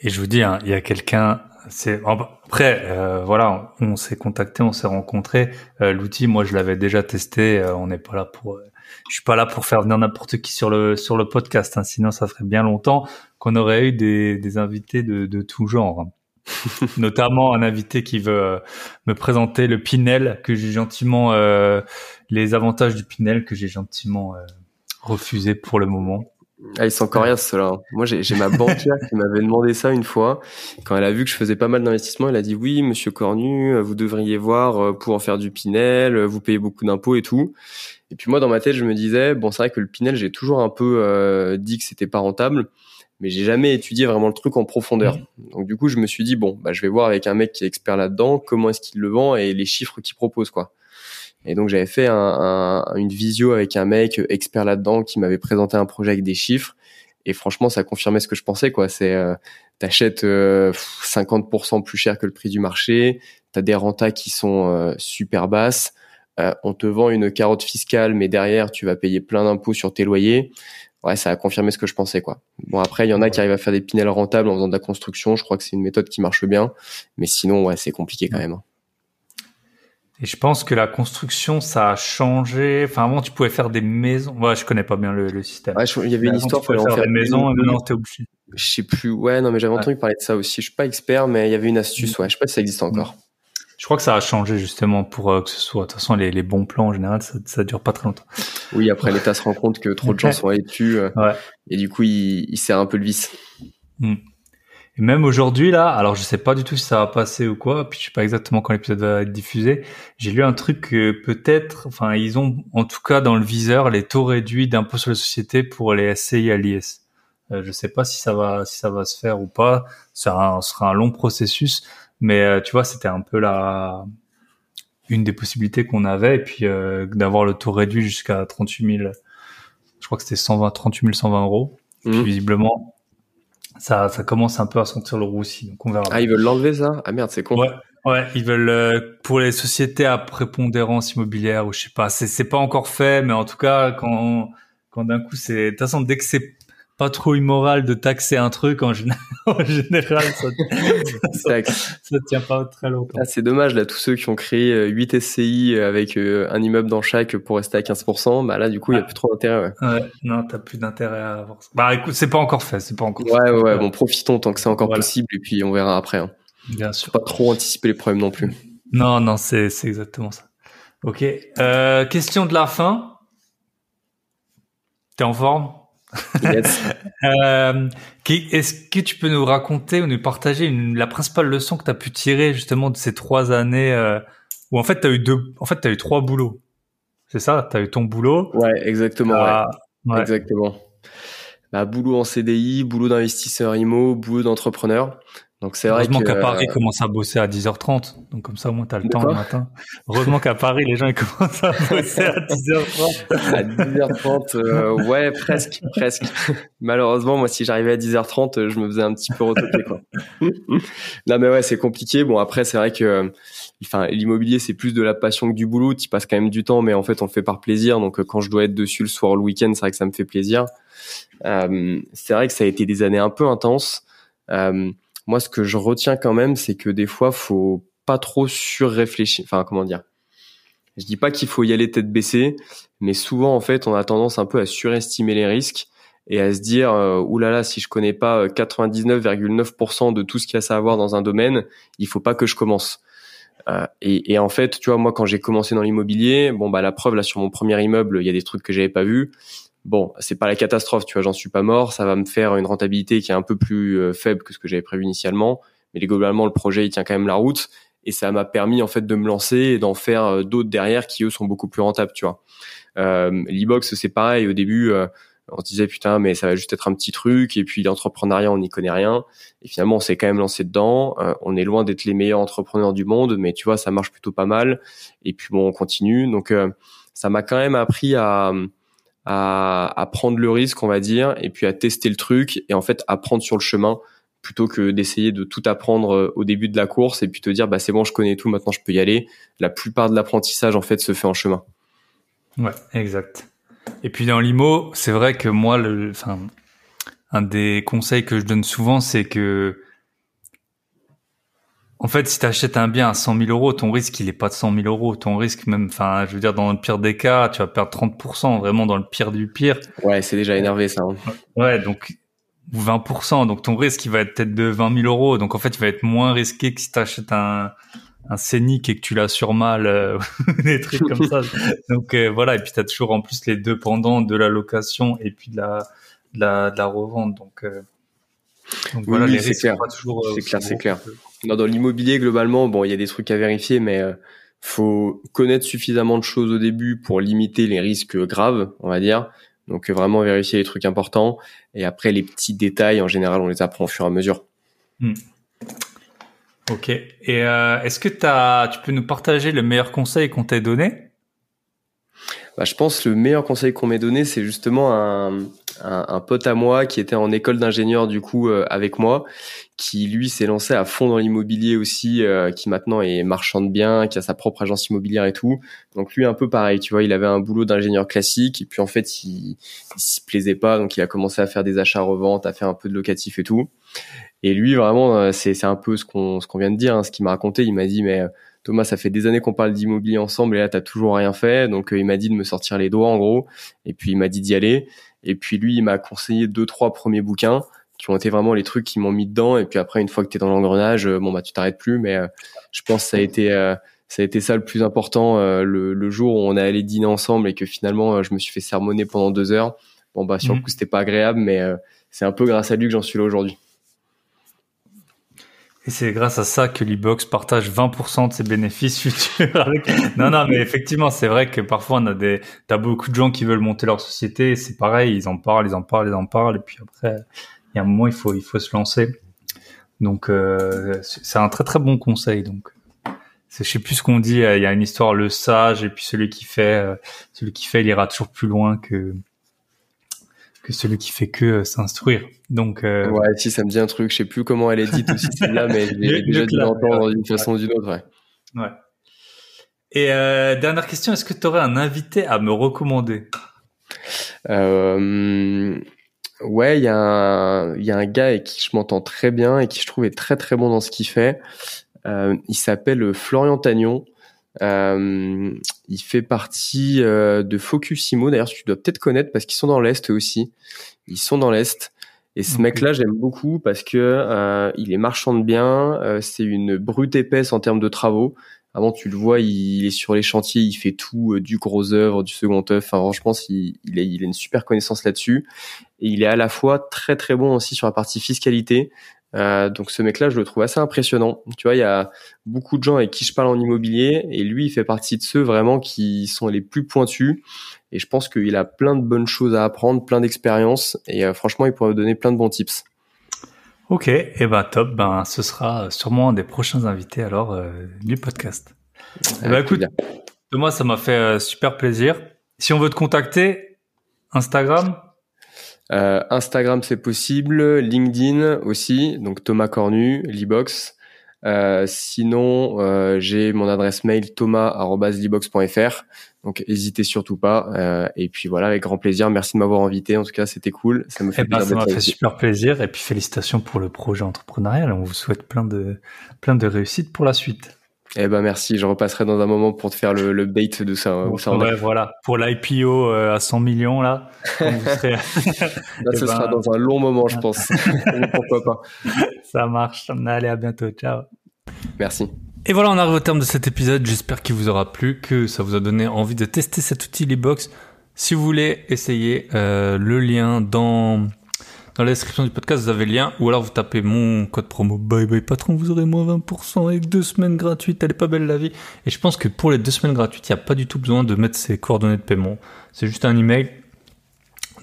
Et je vous dis, hein, il y a quelqu'un. C'est après, voilà, on s'est contacté, on s'est rencontré. L'outil, moi, je l'avais déjà testé. on n'est pas là pour je suis pas là pour faire venir n'importe qui sur le sur le podcast, hein, sinon ça ferait bien longtemps qu'on aurait eu des, des invités de, de tout genre. Notamment un invité qui veut euh, me présenter le Pinel que j'ai gentiment euh, les avantages du Pinel que j'ai gentiment euh, refusé pour le moment. Ah, ils sont coriaces ceux-là. Moi, j'ai ma banquière qui m'avait demandé ça une fois. Quand elle a vu que je faisais pas mal d'investissements, elle a dit oui, Monsieur Cornu, vous devriez voir pour en faire du Pinel. Vous payez beaucoup d'impôts et tout. Et puis moi, dans ma tête, je me disais, bon, c'est vrai que le Pinel, j'ai toujours un peu euh, dit que c'était pas rentable, mais j'ai jamais étudié vraiment le truc en profondeur. Mmh. Donc du coup, je me suis dit, bon, bah, je vais voir avec un mec qui est expert là-dedans, comment est-ce qu'il le vend et les chiffres qu'il propose, quoi. Et donc j'avais fait un, une visio avec un mec expert là-dedans qui m'avait présenté un projet avec des chiffres. Et franchement, ça confirmait ce que je pensais, quoi. C'est euh, t'achètes 50% euh, plus cher que le prix du marché, t'as des rentas qui sont euh, super basses, euh, on te vend une carotte fiscale, mais derrière, tu vas payer plein d'impôts sur tes loyers. Ouais, ça a confirmé ce que je pensais, quoi. Bon, après, il y en a qui arrivent à faire des pinels rentables en faisant de la construction. Je crois que c'est une méthode qui marche bien. Mais sinon, ouais, c'est compliqué quand même. Hein. Et je pense que la construction, ça a changé. Enfin, avant, tu pouvais faire des maisons. Ouais, je connais pas bien le, le système. Ouais, il y avait une histoire, pour faire, faire des maisons, et maintenant t'es obligé. Je sais plus. Ouais, non, mais j'avais entendu parler de ça aussi. Je suis pas expert, mais il y avait une astuce. Ouais, je sais pas si ça existe encore. Je crois que ça a changé justement pour euh, que ce soit. De toute façon, les, les bons plans en général, ça, ça dure pas très longtemps. Oui, après l'État se rend compte que trop de gens sont allés dessus, euh, Ouais. et du coup, il, il serre un peu le vis. Hmm. Et même aujourd'hui là, alors je sais pas du tout si ça va passer ou quoi, puis je sais pas exactement quand l'épisode va être diffusé. J'ai lu un truc que peut-être, enfin ils ont en tout cas dans le viseur les taux réduits d'impôt sur les sociétés pour les SCI à l'IS. Euh, je sais pas si ça va si ça va se faire ou pas. Ça sera un, sera un long processus, mais euh, tu vois c'était un peu la une des possibilités qu'on avait et puis euh, d'avoir le taux réduit jusqu'à 38 000. Je crois que c'était 120 38 120 euros. Puis Mhm. visiblement ça, ça commence un peu à sentir le roussi, donc on verra. Ah, ils veulent l'enlever ça? Ah merde, c'est con. Ouais, ouais, ils veulent euh, pour les sociétés à prépondérance immobilière ou je sais pas, c'est c'est pas encore fait, mais en tout cas quand quand d'un coup c'est de toute façon dès que c'est pas trop immoral de taxer un truc en, général, en général ça, ça, tient pas très longtemps. Ah, c'est dommage, là, tous ceux qui ont créé euh, 8 SCI avec euh, un immeuble dans chaque pour rester à 15%, bah là, du coup, il y a Ouais. plus trop d'intérêt, ouais. Ouais, non, t'as plus d'intérêt à avoir ça. Bah écoute, c'est pas encore fait, c'est pas encore Ouais, fait. ouais, ouais, bon, profitons tant que c'est encore Voilà. possible, et puis on verra après. Hein. Bien sûr. Faut pas trop anticiper les problèmes non plus. Non, non, c'est c'est exactement ça. Ok. Euh, question de la fin. T'es en forme? Yes. Euh, Est-ce que tu peux nous raconter ou nous partager une, la principale leçon que tu as pu tirer justement de ces trois années euh, où en fait tu as eu deux, en fait tu eu trois boulots. C'est ça, tu as eu ton boulot. ouais, exactement, ouais. Ouais. Exactement. Bah, boulot en CDI, boulot d'investisseur IMO, boulot d'entrepreneur. Donc c'est vrai Heureusement qu'à Paris, euh, ils commencent à bosser à 10h30. Donc comme ça, au moins, tu as le temps le matin. Heureusement qu'à Paris, les gens ils commencent à bosser à 10h30. à 10h30, euh, ouais, presque, presque. Malheureusement, moi, si j'arrivais à 10h30, euh, je me faisais un petit peu retoquer, quoi. non, mais ouais, c'est compliqué. Bon, après, c'est vrai que, euh, enfin, l'immobilier, c'est plus de la passion que du boulot. Tu passes quand même du temps, mais en fait, on le fait par plaisir. Donc, quand je dois être dessus le soir ou le week-end, c'est vrai que ça me fait plaisir. Euh, c'est vrai que ça a été des années un peu intenses. Euh, moi, ce que je retiens quand même, c'est que des fois, faut pas trop surréfléchir. Enfin, comment dire? Je dis pas qu'il faut y aller tête baissée, mais souvent, en fait, on a tendance un peu à surestimer les risques et à se dire, euh, oulala, si je connais pas euh, 99,9% de tout ce qu'il y a à savoir dans un domaine, il faut pas que je commence. Euh, et, et en fait, tu vois, moi, quand j'ai commencé dans l'immobilier, bon, bah, la preuve, là, sur mon premier immeuble, il y a des trucs que j'avais pas vus. Bon, c'est pas la catastrophe, tu vois, j'en suis pas mort. Ça va me faire une rentabilité qui est un peu plus euh, faible que ce que j'avais prévu initialement. Mais globalement, le projet, il tient quand même la route. Et ça m'a permis, en fait, de me lancer et d'en faire euh, d'autres derrière qui, eux, sont beaucoup plus rentables, tu vois. Euh, L'e-box, c'est pareil. Au début, euh, on se disait, putain, mais ça va juste être un petit truc. Et puis, l'entrepreneuriat, on n'y connaît rien. Et finalement, on s'est quand même lancé dedans. On est loin d'être les meilleurs entrepreneurs du monde, mais tu vois, ça marche plutôt pas mal. Et puis, bon, on continue. Donc, euh, ça m'a quand même appris à, à, à prendre le risque, on va dire, et puis à tester le truc et en fait apprendre sur le chemin plutôt que d'essayer de tout apprendre euh, au début de la course et puis te dire bah c'est bon je connais tout maintenant je peux y aller la plupart de l'apprentissage en fait se fait en chemin Ouais, exact. Et puis dans l'IMO, c'est vrai que moi, le, enfin, un des conseils que je donne souvent, c'est que, en fait, si tu achètes un bien à 100 000 euros, ton risque, il est pas de 100 000 euros. Ton risque, même, enfin, je veux dire, dans le pire des cas, tu vas perdre 30%, vraiment dans le pire du pire. ouais c'est déjà énervé ça hein. Ouais, donc, ou 20%. Donc, ton risque, il va être peut-être de 20 000 euros. Donc, en fait, il va être moins risqué que si tu achètes un, un scénic et que tu l'assures mal, euh, des trucs comme ça. Donc, euh, voilà. Et puis, tu as toujours en plus les deux pendants de la location et puis de la, de la, de la revente. Donc, euh, donc Oui, voilà, les c'est risques euh, C'est clair, c'est clair. Non, dans l'immobilier globalement bon il y a des trucs à vérifier mais euh, faut connaître suffisamment de choses au début pour limiter les risques graves on va dire. Donc euh, vraiment vérifier les trucs importants. Et après les petits détails en général on les apprend au fur et à mesure. Ok. Et euh, est-ce que tu peux nous partager le meilleur conseil qu'on t'ait donné? Bah, je pense le meilleur conseil qu'on m'ait donné, c'est justement un, un, un pote à moi qui était en école d'ingénieur du coup euh, avec moi, qui lui s'est lancé à fond dans l'immobilier aussi, euh, qui maintenant est marchand de biens, qui a sa propre agence immobilière et tout. Donc lui un peu pareil, tu vois, il avait un boulot d'ingénieur classique et puis en fait il, il s'y plaisait pas, donc il a commencé à faire des achats-reventes, à faire un peu de locatif et tout. Et lui vraiment, euh, c'est c'est un peu ce qu'on ce qu'on vient de dire, hein, ce qu'il m'a raconté. Il m'a dit mais euh, Thomas, ça fait des années qu'on parle d'immobilier ensemble et là, t'as toujours rien fait. Donc, il m'a dit de me sortir les doigts, en gros. Et puis, il m'a dit d'y aller. Et puis, lui, il m'a conseillé deux, trois premiers bouquins qui ont été vraiment les trucs qui m'ont mis dedans. Et puis après, une fois que tu es dans l'engrenage, bon bah tu t'arrêtes plus. Mais je pense que ça a été ça a été ça le plus important le, le, jour où on est allé dîner ensemble et que finalement je me suis fait sermonner pendant deux heures. Bon bah sur le mmh. coup c'était pas agréable, mais c'est un peu grâce à lui que j'en suis là aujourd'hui. Et c'est grâce à ça que l'e-box partage 20% de ses bénéfices futurs. non, non, mais effectivement, c'est vrai que parfois on a des, t'as beaucoup de gens qui veulent monter leur société. C'est pareil, ils en parlent, ils en parlent, ils en parlent, et puis après, il y a un moment, il faut, il faut se lancer. Donc, euh, c'est un très très bon conseil. Donc, je sais plus ce qu'on dit. Il y a une histoire, le sage, et puis celui qui fait, euh, celui qui fait, il ira toujours plus loin que que celui qui fait que euh, s'instruire. Donc euh, ouais, si ça me dit un truc, je sais plus comment elle est dite aussi celle-là, mais j'ai déjà dû l'entendre d'une façon ou d'une autre. Ouais. ouais. Et euh, dernière question, est-ce que tu aurais un invité à me recommander? Ouais, il y a un il y a un gars avec qui je m'entends très bien et qui je trouve est très très bon dans ce qu'il fait. Il s'appelle Florian Tagnon. Euh, il fait partie euh, de Focusimo. D'ailleurs, tu dois peut-être connaître parce qu'ils sont dans l'est aussi. Ils sont dans l'est. Et ce mec-là, j'aime beaucoup parce que euh, il est marchand de biens. Euh, c'est une brute épaisse en termes de travaux. Avant, tu le vois, il, est sur les chantiers, il fait tout, euh, du gros œuvre, du second œuvre. Enfin, franchement, il, il, a, il a une super connaissance là-dessus. Et il est à la fois très très bon aussi sur la partie fiscalité. Euh, donc ce mec-là, je le trouve assez impressionnant. Tu vois, il y a beaucoup de gens avec qui je parle en immobilier et lui, il fait partie de ceux vraiment qui sont les plus pointus. Et je pense qu'il a plein de bonnes choses à apprendre, plein d'expériences et euh, franchement, il pourrait vous donner plein de bons tips. Ok, et eh ben top, ben ce sera sûrement un des prochains invités alors euh, du podcast. Eh ben écoute, moi ça m'a fait super plaisir. Si on veut te contacter, Instagram, euh, Instagram, c'est possible. LinkedIn aussi. Donc Thomas Cornu, Libox. Euh, sinon, euh, j'ai mon adresse mail thomas@libox.fr. Donc n'hésitez surtout pas. Euh, et puis voilà, avec grand plaisir. Merci de m'avoir invité. En tout cas, c'était cool. Ça me fait, eh ben, ça m'a fait super plaisir. Et puis félicitations pour le projet entrepreneurial. On vous souhaite plein de plein de réussite pour la suite. Eh ben merci, je repasserai dans un moment pour te faire le, le bait de ça. ouais, voilà, pour l'IPO euh, à 100 millions là. vous serez... là, eh ce sera ben, dans un long moment, je pense. Pourquoi pas Ça marche. Allez, à bientôt. Ciao. Merci. Et voilà, on arrive au terme de cet épisode. J'espère qu'il vous aura plu, que ça vous a donné envie de tester cet outil Libox. Si vous voulez essayer, euh, le lien dans dans la description du podcast, vous avez le lien, ou alors vous tapez mon code promo bye bye patron, vous aurez moins 20% avec deux semaines gratuites, elle est pas belle la vie. Et je pense que pour les deux semaines gratuites, il n'y a pas du tout besoin de mettre ses coordonnées de paiement. C'est juste un email.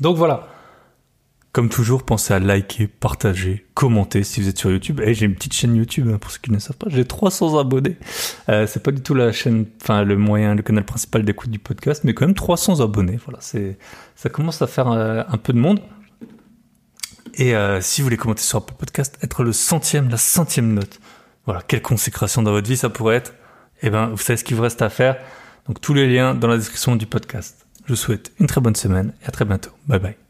Donc voilà. Comme toujours, pensez à liker, partager, commenter si vous êtes sur YouTube. Et j'ai une petite chaîne YouTube, hein, pour ceux qui ne savent pas, j'ai 300 abonnés. Euh, c'est pas du tout la chaîne, enfin le moyen, le canal principal d'écoute du podcast, mais quand même 300 abonnés. Voilà, c'est, ça commence à faire euh, un peu de monde. Et euh, si vous voulez commenter sur Apple Podcast, être le centième, la centième note. Voilà, quelle consécration dans votre vie ça pourrait être. Eh ben, vous savez ce qu'il vous reste à faire. Donc tous les liens dans la description du podcast. Je vous souhaite une très bonne semaine et à très bientôt. Bye bye.